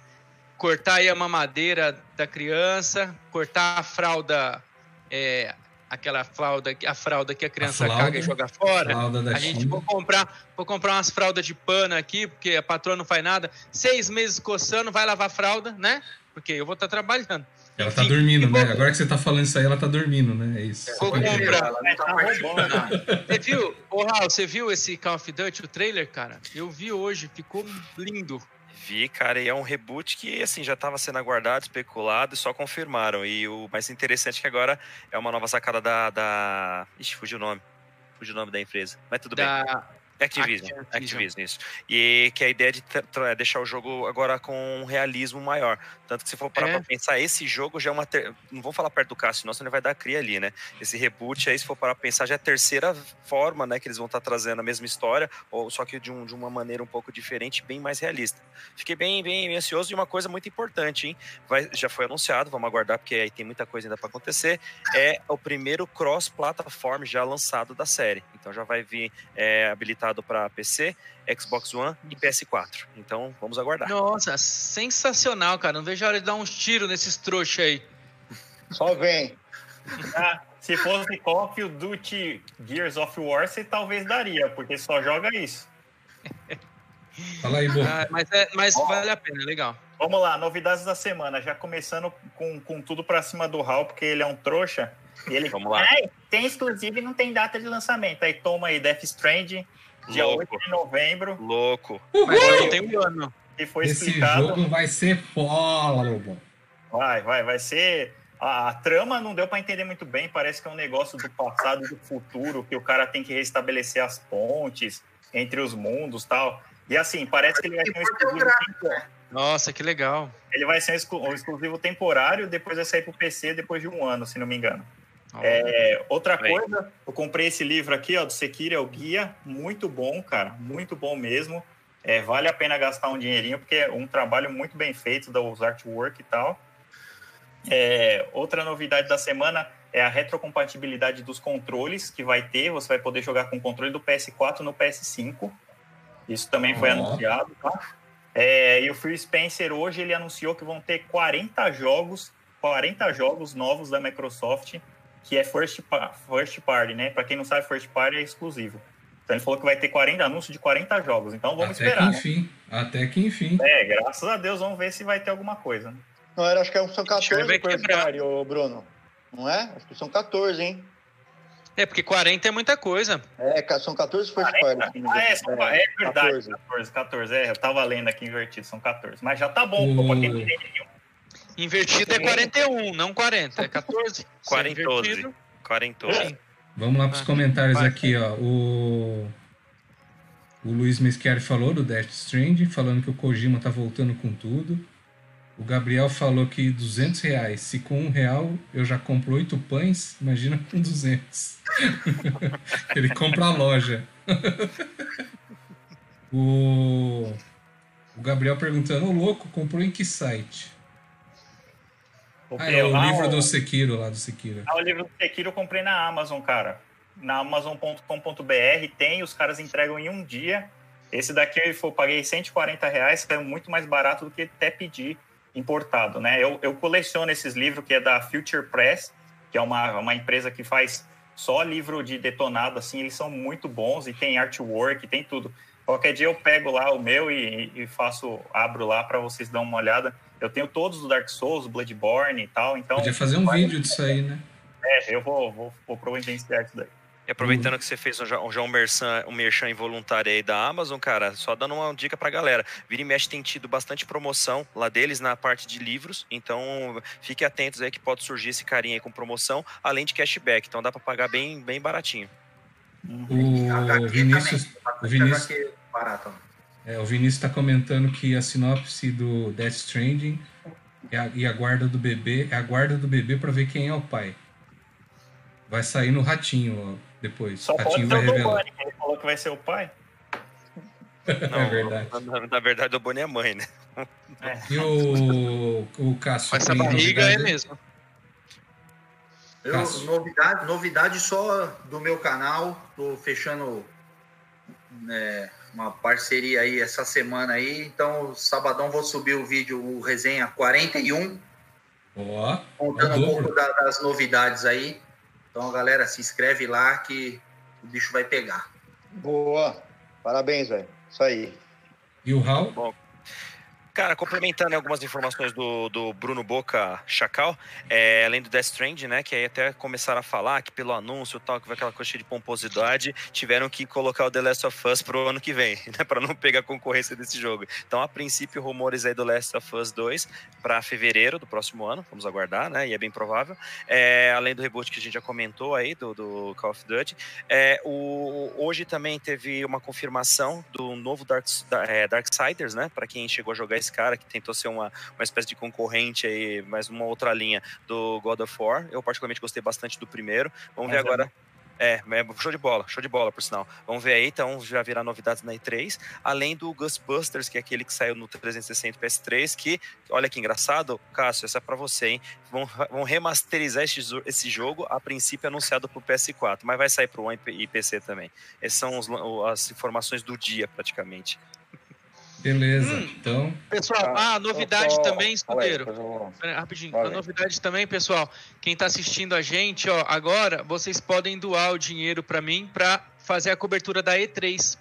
cortar aí a mamadeira da criança, cortar a fralda é, aquela fralda, a fralda que a criança fralda, caga e joga fora. Da A gente vou comprar, vou comprar umas fraldas de pano aqui, porque a patroa não faz nada. Seis meses coçando, vai lavar fralda, né? Porque eu vou estar trabalhando. Ela tá Enfim, dormindo, e né? vou- Agora que você tá falando isso aí, ela tá dormindo, né? É isso. Vou ver. comprar. Ela não tá Tá roubando. Você viu, ô Raul, você viu esse Call of Duty, o trailer, cara? Eu vi hoje, ficou lindo. Vi, cara, e é um reboot que, assim, já estava sendo aguardado, especulado e só confirmaram. E o mais interessante é que agora é uma nova sacada da... da... Ixi, fugiu o nome. Fugiu o nome da empresa. Mas tudo bem. Activision, Activision. Activision, isso. E que a ideia é de deixar o jogo agora com um realismo maior. Tanto que se for parar É. pra pensar, esse jogo já é uma. ter- Não vou falar perto do Cássio, senão ele vai dar cria ali, né? Esse reboot aí, se for parar pra pensar, já é a terceira forma, né? Que eles vão estar trazendo a mesma história, ou só que de, um- de uma maneira um pouco diferente, bem mais realista. Fiquei bem, bem, bem ansioso e uma coisa muito importante, hein? Vai, já foi anunciado, vamos aguardar, porque aí tem muita coisa ainda pra acontecer. É o primeiro cross-platform já lançado da série. Então já vai vir é, habilitado para PC, Xbox One e PS4. Então vamos aguardar. Nossa, sensacional, cara. Não vejo a hora de dar uns tiros nesses trouxas aí. Só vem. Ah, se fosse Call of Duty Gears of War, você talvez daria, porque só joga isso. Fala aí, Bo. Ah, mas é, mas vale a pena, legal. Vamos lá, novidades da semana. Já começando com, com tudo pra cima do Hal, porque ele é um trouxa. E ele Vamos lá. Tem exclusivo e não tem data de lançamento. Aí toma aí Death Stranding, dia Louco. 8 de novembro, Louco. Mas eu não tenho um ano. que foi Esse explicado. jogo vai ser foda, Lobão. Vai, vai, vai ser. A, a trama não deu pra entender muito bem. Parece que é um negócio do passado e do futuro, que o cara tem que restabelecer as pontes entre os mundos tal. E assim, parece que ele vai ser um exclusivo temporário. Nossa, que legal. Ele vai ser um exclu- um exclusivo temporário, depois vai sair pro PC depois de um ano, se não me engano. É, outra Bem. coisa, eu comprei esse livro aqui, ó, do Sekiro, é o guia, muito bom, cara, muito bom mesmo. É, vale a pena gastar um dinheirinho, porque é um trabalho muito bem feito dos artwork e tal. É, outra novidade da semana é a retrocompatibilidade dos controles que vai ter. Você vai poder jogar com o controle do PS4 no PS5. Isso também foi anunciado, tá? É, e o Phil Spencer hoje ele anunciou que vão ter 40 jogos, 40 jogos novos da Microsoft, que é first, first party, né? Para quem não sabe, first party é exclusivo. Então ele falou que vai ter 40 anúncios de 40 jogos. Então vamos Até esperar, que né? enfim. Até que enfim. É, graças a Deus, vamos ver se vai ter alguma coisa. né? Não, era, acho que são Vai 14 quebrar. first party, ô Bruno. Não é? Acho que são 14, hein? É, porque 40 é muita coisa. É, são 14 first party. Ah, é, são- é verdade. 14. 14, 14. É, eu tava lendo aqui invertido, são 14. Mas já tá bom, pô, pra quem tem nenhum. Invertido é 41, não 40. É 14. Se é 40. invertido, 40. Vamos lá para os Ah, comentários vai. aqui, ó. O, o Luiz Meschiari falou do Death Stranding, falando que o Kojima tá voltando com tudo. O Gabriel falou que 200 reais. Se com um real eu já compro oito pães, imagina com 200. Ele compra a loja. o, o Gabriel perguntando, ô louco, comprou em que site? O Ah, é o livro do Sekiro, lá do Sekiro. Ah, o livro do Sekiro eu comprei na Amazon, cara. Na Amazon.com.br tem, os caras entregam em um dia. Esse daqui eu paguei 140 reais, que é muito mais barato do que até pedir importado, né? Eu, eu coleciono esses livros que é da Future Press, que é uma, uma empresa que faz só livro de detonado, assim, eles são muito bons e tem artwork, tem tudo. Qualquer dia eu pego lá o meu e, e faço, abro lá para vocês dar uma olhada. Eu tenho todos do Dark Souls, Bloodborne e tal, então Podia fazer um vídeo disso aí, né? é, eu vou, vou, vou providenciar isso daí. E aproveitando que você fez um, já- um, um, merchan, um merchan involuntário aí da Amazon, cara, só dando uma dica pra galera. Vira e mexe tem tido bastante promoção lá deles na parte de livros, então fiquem atentos aí que pode surgir esse carinha aí com promoção, além de cashback, então dá pra pagar bem, bem baratinho. O HQ Vinícius, também. o Vinícius, barato. É, o Vinícius está comentando que a sinopse do Death Stranding é a- e a guarda do bebê é a guarda do bebê para ver quem é o pai. Vai sair no ratinho ó, depois. Só ratinho ser vai o revelar. Que ele falou que vai ser o pai. é verdade. Na, na verdade, o Boni é mãe, né? E o, o Cássio. essa barriga é mesmo. Eu, Cássio. novidade, novidade só do meu canal. Tô fechando né, uma parceria aí essa semana aí. Então, sabadão vou subir o vídeo, o resenha 41, Ó, contando um pouco da- das novidades aí. Então, galera, se inscreve lá que o bicho vai pegar. Boa. Parabéns, velho. Isso aí. E o Hal? Bom, Cara, complementando algumas informações do, do Bruno Boca Chacal, é, além do Death Strand, né, que aí até começaram a falar que pelo anúncio tal, que vai aquela coisa de pomposidade, tiveram que colocar o The Last of Us pro ano que vem, né, para não pegar concorrência desse jogo. Então, a princípio, rumores aí do Last of Us 2 para fevereiro do próximo ano, vamos aguardar, né, e é bem provável. É, além do reboot que a gente já comentou aí, do, do Call of Duty, é, o, hoje também teve uma confirmação do novo Dark, é, Darksiders, né, para quem chegou a jogar esse cara, que tentou ser uma, uma espécie de concorrente aí, mais uma outra linha do God of War. Eu particularmente gostei bastante do primeiro. Vamos Mas ver é agora. É, é, show de bola, show de bola, por sinal. Vamos ver aí, então, já virá novidades na E3, além do Ghostbusters, que é aquele que saiu no 360 PS3, que, olha que engraçado, Cássio, essa é pra você, hein? Vão, vão remasterizar esse, esse jogo, a princípio anunciado pro PS4, mas vai sair pro One e PC também. Essas são os, as informações do dia, praticamente. Beleza, hum, então. Pessoal, ah, novidade só... também, escudeiro. Rapidinho, a novidade também, pessoal. Quem está assistindo a gente, ó, agora vocês podem doar o dinheiro para mim para fazer a cobertura da E3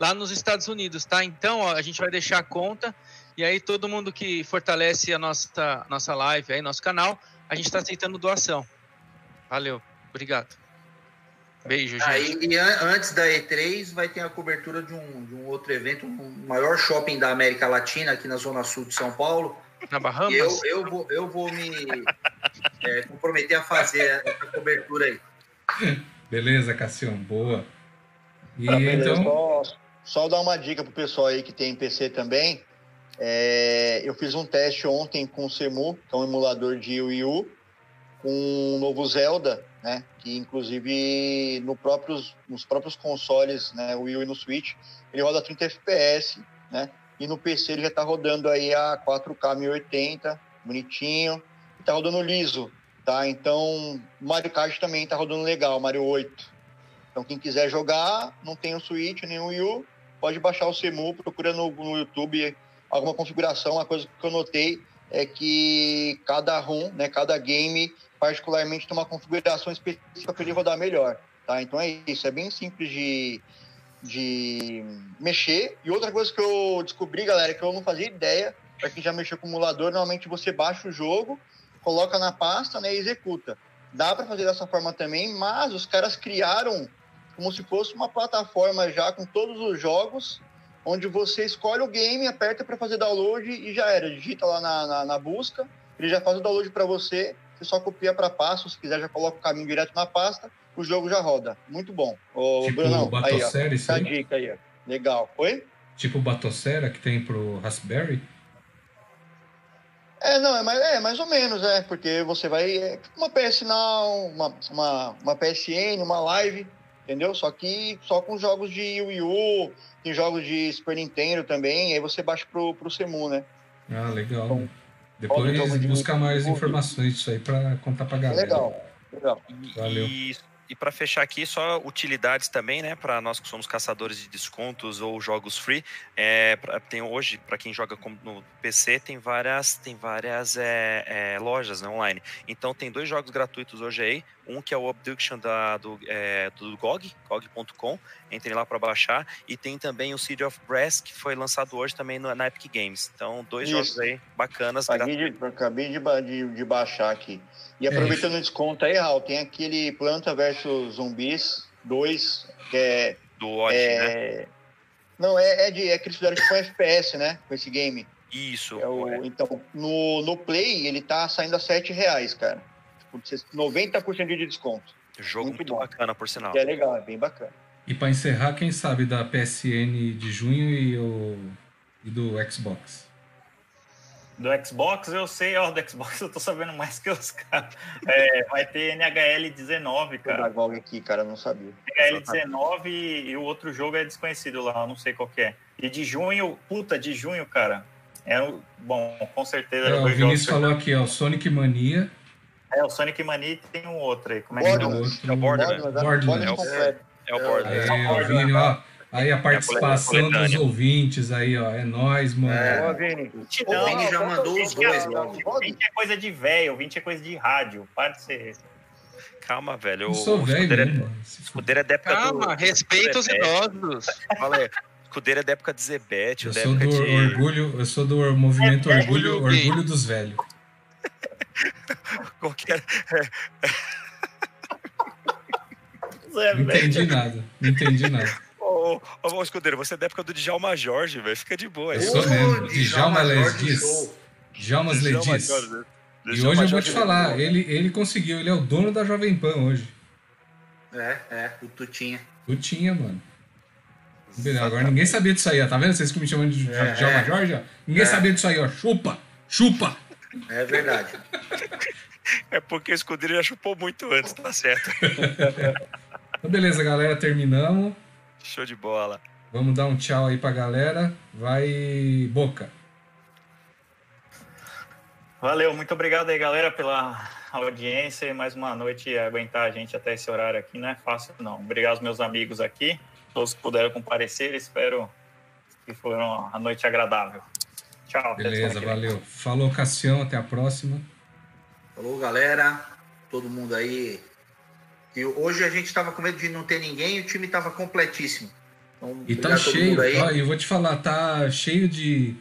lá nos Estados Unidos, tá? Então, ó, a gente vai deixar a conta e aí todo mundo que fortalece a nossa nossa live aí, nosso canal, a gente está aceitando doação. Valeu, obrigado. Beijo, gente. Aí, e an antes da E3 vai ter a cobertura de um, de um outro evento, um maior shopping da América Latina, aqui na Zona Sul de São Paulo. Na Bahamas? Eu, eu, vou, eu vou me é, comprometer a fazer essa cobertura aí. Beleza, Cassião, boa. E tá, então... Só, só dar uma dica pro pessoal aí que tem PC também. É, eu fiz um teste ontem com o Semu, que é um emulador de Wii U, com um novo Zelda né? Que inclusive no próprios, nos próprios consoles, né, o Wii e no Switch, ele roda 30 FPS, né? E no PC ele já está rodando aí a 4K 1080, bonitinho, e tá rodando liso, tá? Então, Mario Kart também está rodando legal, Mario 8. Então, quem quiser jogar, não tem o Switch nem o Wii U, pode baixar o CEMU, procura no, no YouTube alguma configuração. Uma coisa que eu notei é que cada ROM, né, cada game particularmente tem uma configuração específica para ele rodar melhor. Tá? Então é isso, é bem simples de, de mexer. E outra coisa que eu descobri, galera, é que eu não fazia ideia, para quem já mexeu com o emulador, normalmente você baixa o jogo, coloca na pasta né, e executa. Dá para fazer dessa forma também, mas os caras criaram como se fosse uma plataforma já com todos os jogos, onde você escolhe o game, aperta para fazer download e já era. Digita lá na, na, na busca, ele já faz o download para você só copia para pasta, se quiser já coloca o caminho direto na pasta, o jogo já roda. Muito bom. Ô, tipo Brunão, aí, ó, essa dica aí, ó. Legal. Oi? Tipo Batocera que tem pro Raspberry? É, não, é mais, é mais ou menos, é, porque você vai. É uma PS Now, uma, uma, uma PSN, uma live, entendeu? Só que só com jogos de Wii U, tem jogos de Super Nintendo também, aí você baixa pro, pro Semu, né? Ah, legal. Então, depois busca mais informações disso aí para contar para galera. Legal, legal. Valeu. E, e para fechar aqui, só utilidades também, né? Para nós que somos caçadores de descontos ou jogos free. É, pra, tem hoje, para quem joga no PC, tem várias, tem várias é, é, lojas né, online. Então tem dois jogos gratuitos hoje aí. Um que é o Abduction da, do, é, do GOG, GOG.com, entrem lá para baixar. E tem também o Seed of Brass, que foi lançado hoje também no, na Epic Games. Então, dois Isso. jogos aí bacanas. Acabei, de, acabei de, de, de, baixar aqui. E aproveitando o desconto aí, Raul, tem aquele Planta vs Zumbis 2, que é. Do Odd, é, né? Não, é, é, de, é que eles fizeram tipo um FPS, né? Com esse game. Isso. É o, então, no, no Play, ele tá saindo a 7 reais, cara. 90% de desconto. Jogo muito, muito bacana, por sinal. É legal, é bem bacana. E para encerrar, quem sabe da PSN de junho e, o, e do Xbox? Do Xbox eu sei, ó, do Xbox eu tô sabendo mais que os caras. É, vai ter NHL 19, cara. Da aqui, cara, não sabia. NHL 19 e o outro jogo é desconhecido lá, eu não sei qual é. E de junho, puta, de junho, cara. É bom, com certeza. É, o Vinícius falou aqui, ó, Sonic Mania. É, o Sonic Mania tem um outro aí. Como é que é? É o Borderlands. Borderlands. É, é o Borderlands. É, o Vini, ó. Aí a participação dos ouvintes aí, ó. É nóis, mano. É. Ô, Vini. O Vini já mandou os dois, O 20 é coisa de velho, o 20 é coisa de rádio. Para de ser calma, velho. Eu O- sou o velho Scudeiro é- mano. É da época Calma, do... respeita os idosos. Fala aí. Scudeiro é da época de Zebete, Eu da sou época do de... orgulho, eu sou do movimento É, orgulho, orgulho dos velhos. Qualquer... Zé, Não velho. entendi nada. Não entendi nada. Ô, ô, ô, ô, Scudeiro, você é da época do Djalma Jorge, velho. Fica de boa. Eu aí. sou mesmo. Djalma. Djalmas Djalma Ledis. E hoje eu vou Jorge te falar, ele, ele conseguiu, ele é o dono da Jovem Pan hoje. É, é, o Tutinha. Tu tinha, mano. Beleza, Agora ninguém sabia disso aí, ó. Tá vendo? Vocês que me chamam de É, Djalma é. Jorge, ó. Ninguém É. sabia disso aí, ó. Chupa! Chupa! É verdade. É porque o Scudeiro já chupou muito antes, tá certo. Então, beleza, galera, terminamos. Show de bola. Vamos dar um tchau aí pra galera. Vai, Boca. Valeu, muito obrigado aí, galera, pela audiência e mais uma noite aguentar a gente até esse horário aqui. Não é fácil, não. Obrigado aos meus amigos aqui, todos que puderam comparecer. Espero que foi uma noite agradável. Tchau. Beleza, valeu. Falou, Cassião. Até a próxima. Falou, galera. Todo mundo aí. E hoje a gente tava com medo de não ter ninguém e o time tava completíssimo. Então, E tá cheio, aí. ó, eu vou te falar, tá cheio de.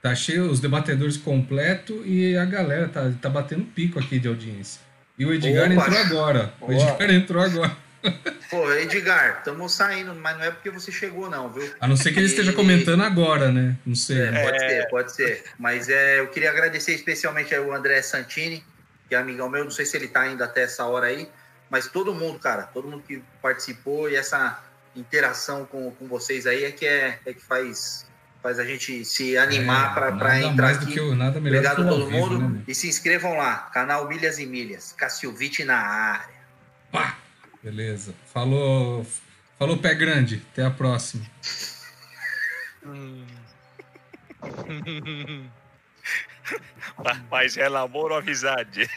Tá cheio os debatedores completo e a galera tá, tá batendo pico aqui de audiência. E o Edgar Opa. entrou agora. O Boa. Edgar entrou agora. Pô, Edgar, estamos saindo, mas não é porque você chegou, não, viu? A não ser que ele esteja comentando agora, né? Não sei. É, pode É. ser, pode ser. Mas é, eu queria agradecer especialmente ao André Santini, que é amigão meu, não sei se ele tá ainda até essa hora aí, mas todo mundo, cara, todo mundo que participou e essa interação com, com vocês aí é que, é, é que faz, faz a gente se animar É, para entrar aqui. que o, nada melhor Obrigado a todo vivo, mundo. né, e se inscrevam lá, canal Milhas e Milhas. Cassilvite na área. Pá! Beleza. Falou, falou pé grande. Até a próxima. Mas é namoro ou amizade?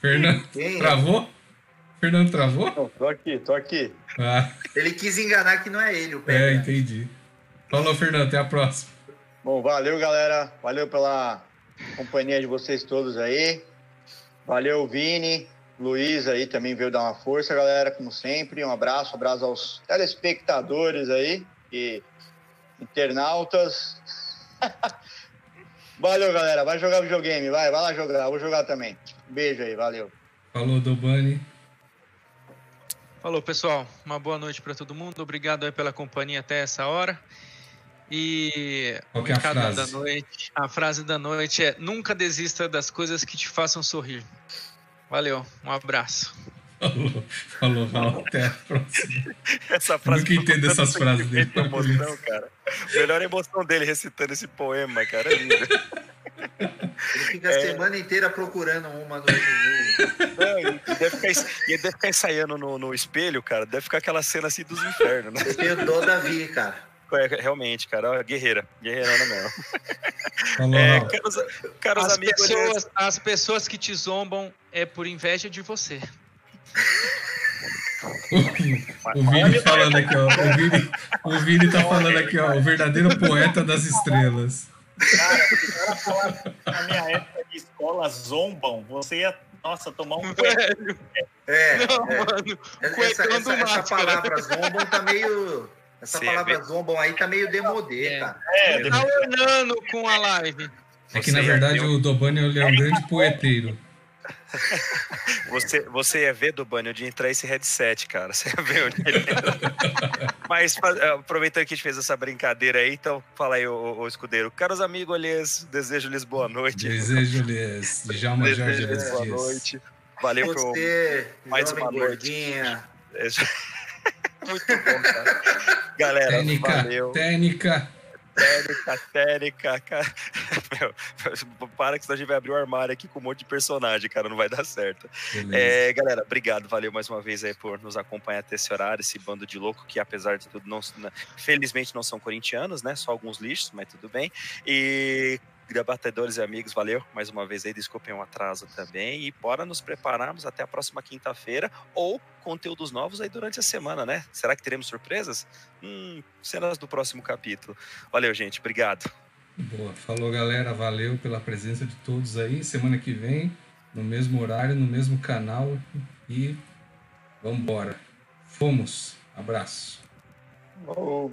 Fernando, Quem? travou? Fernando travou? Não, tô aqui, tô aqui. Ah, Ele quis enganar que não é ele o pé. é, grande. entendi. Falou, Fernando. Até a próxima. Bom, valeu, galera. Valeu pela companhia de vocês todos aí. Valeu, Vini. Luiz aí também veio dar uma força, galera, como sempre. Um abraço, um abraço aos telespectadores aí e internautas. valeu, galera. Vai jogar videogame, vai, vai lá jogar. Vou jogar também. Beijo aí, valeu. Falou, Dobani. Falou, pessoal. Uma boa noite para todo mundo. Obrigado aí pela companhia até essa hora. E Qual que é a frase? da noite. A frase da noite é: nunca desista das coisas que te façam sorrir. Valeu, um abraço. Falou, falou, falou. Até a próxima. Essa Eu frase nunca entendo essas frases dele. emoção, cara. Melhor emoção dele recitando esse poema, cara. É lindo. Ele fica a É. semana inteira procurando uma no. Não, e deve ficar, ele deve ficar ensaiando no, no espelho, cara. Deve ficar aquela cena assim dos infernos, né? Eu tenho dó da Vi, cara. É, realmente, cara. ó, Guerreira. Guerreirona mesmo. É, Raul. caros, caros As amigos. pessoas, as pessoas que te zombam é por inveja de você. O Vini falando aqui, ó. O Vini, o Vini tá falando aqui, ó. O verdadeiro poeta das estrelas. Cara, se ela falar na minha época de escola zombam, você ia, nossa, tomar um Velho, É, não, é. mano. Essa, essa, essa palavra zombam tá meio. Essa Sim, palavra é zombam aí tá meio demodê, É. cara. É, Tá ornando com a live. É que, Você na ia verdade, ver o Dobani é um grande poeteiro. Você, você ia ver do banho de entrar esse headset, cara. Você ia ver onde ele entra. Mas eh, aproveitando que a gente fez essa brincadeira aí, então fala aí, ô, ô, escudeiro. Caros amigos, lhes desejo-lhes boa noite. Desejo-lhes Djalma Jorge Desejo-lhes Lhes boa noite. Valeu por Você, mais uma noite. Muito bom, cara. Galera, Técnica, valeu. técnica. Técnica, técnica, cara. Meu, para que senão a gente vai abrir o armário aqui com um monte de personagem, cara. Não vai dar certo. É, galera, obrigado, valeu mais uma vez aí por nos acompanhar até esse horário, esse bando de louco que apesar de tudo, não, felizmente não são corintianos, né? Só alguns lixos, mas tudo bem. E debatedores e amigos, valeu mais uma vez aí, desculpem o atraso também e bora nos prepararmos até a próxima quinta-feira ou conteúdos novos aí durante a semana, né? Será que teremos surpresas? Hum, cenas do próximo capítulo. Valeu, gente, obrigado. Boa. Falou, galera. Valeu pela presença de todos aí. Semana que vem, no mesmo horário, no mesmo canal. E Vambora. Fomos. Abraço. Oh.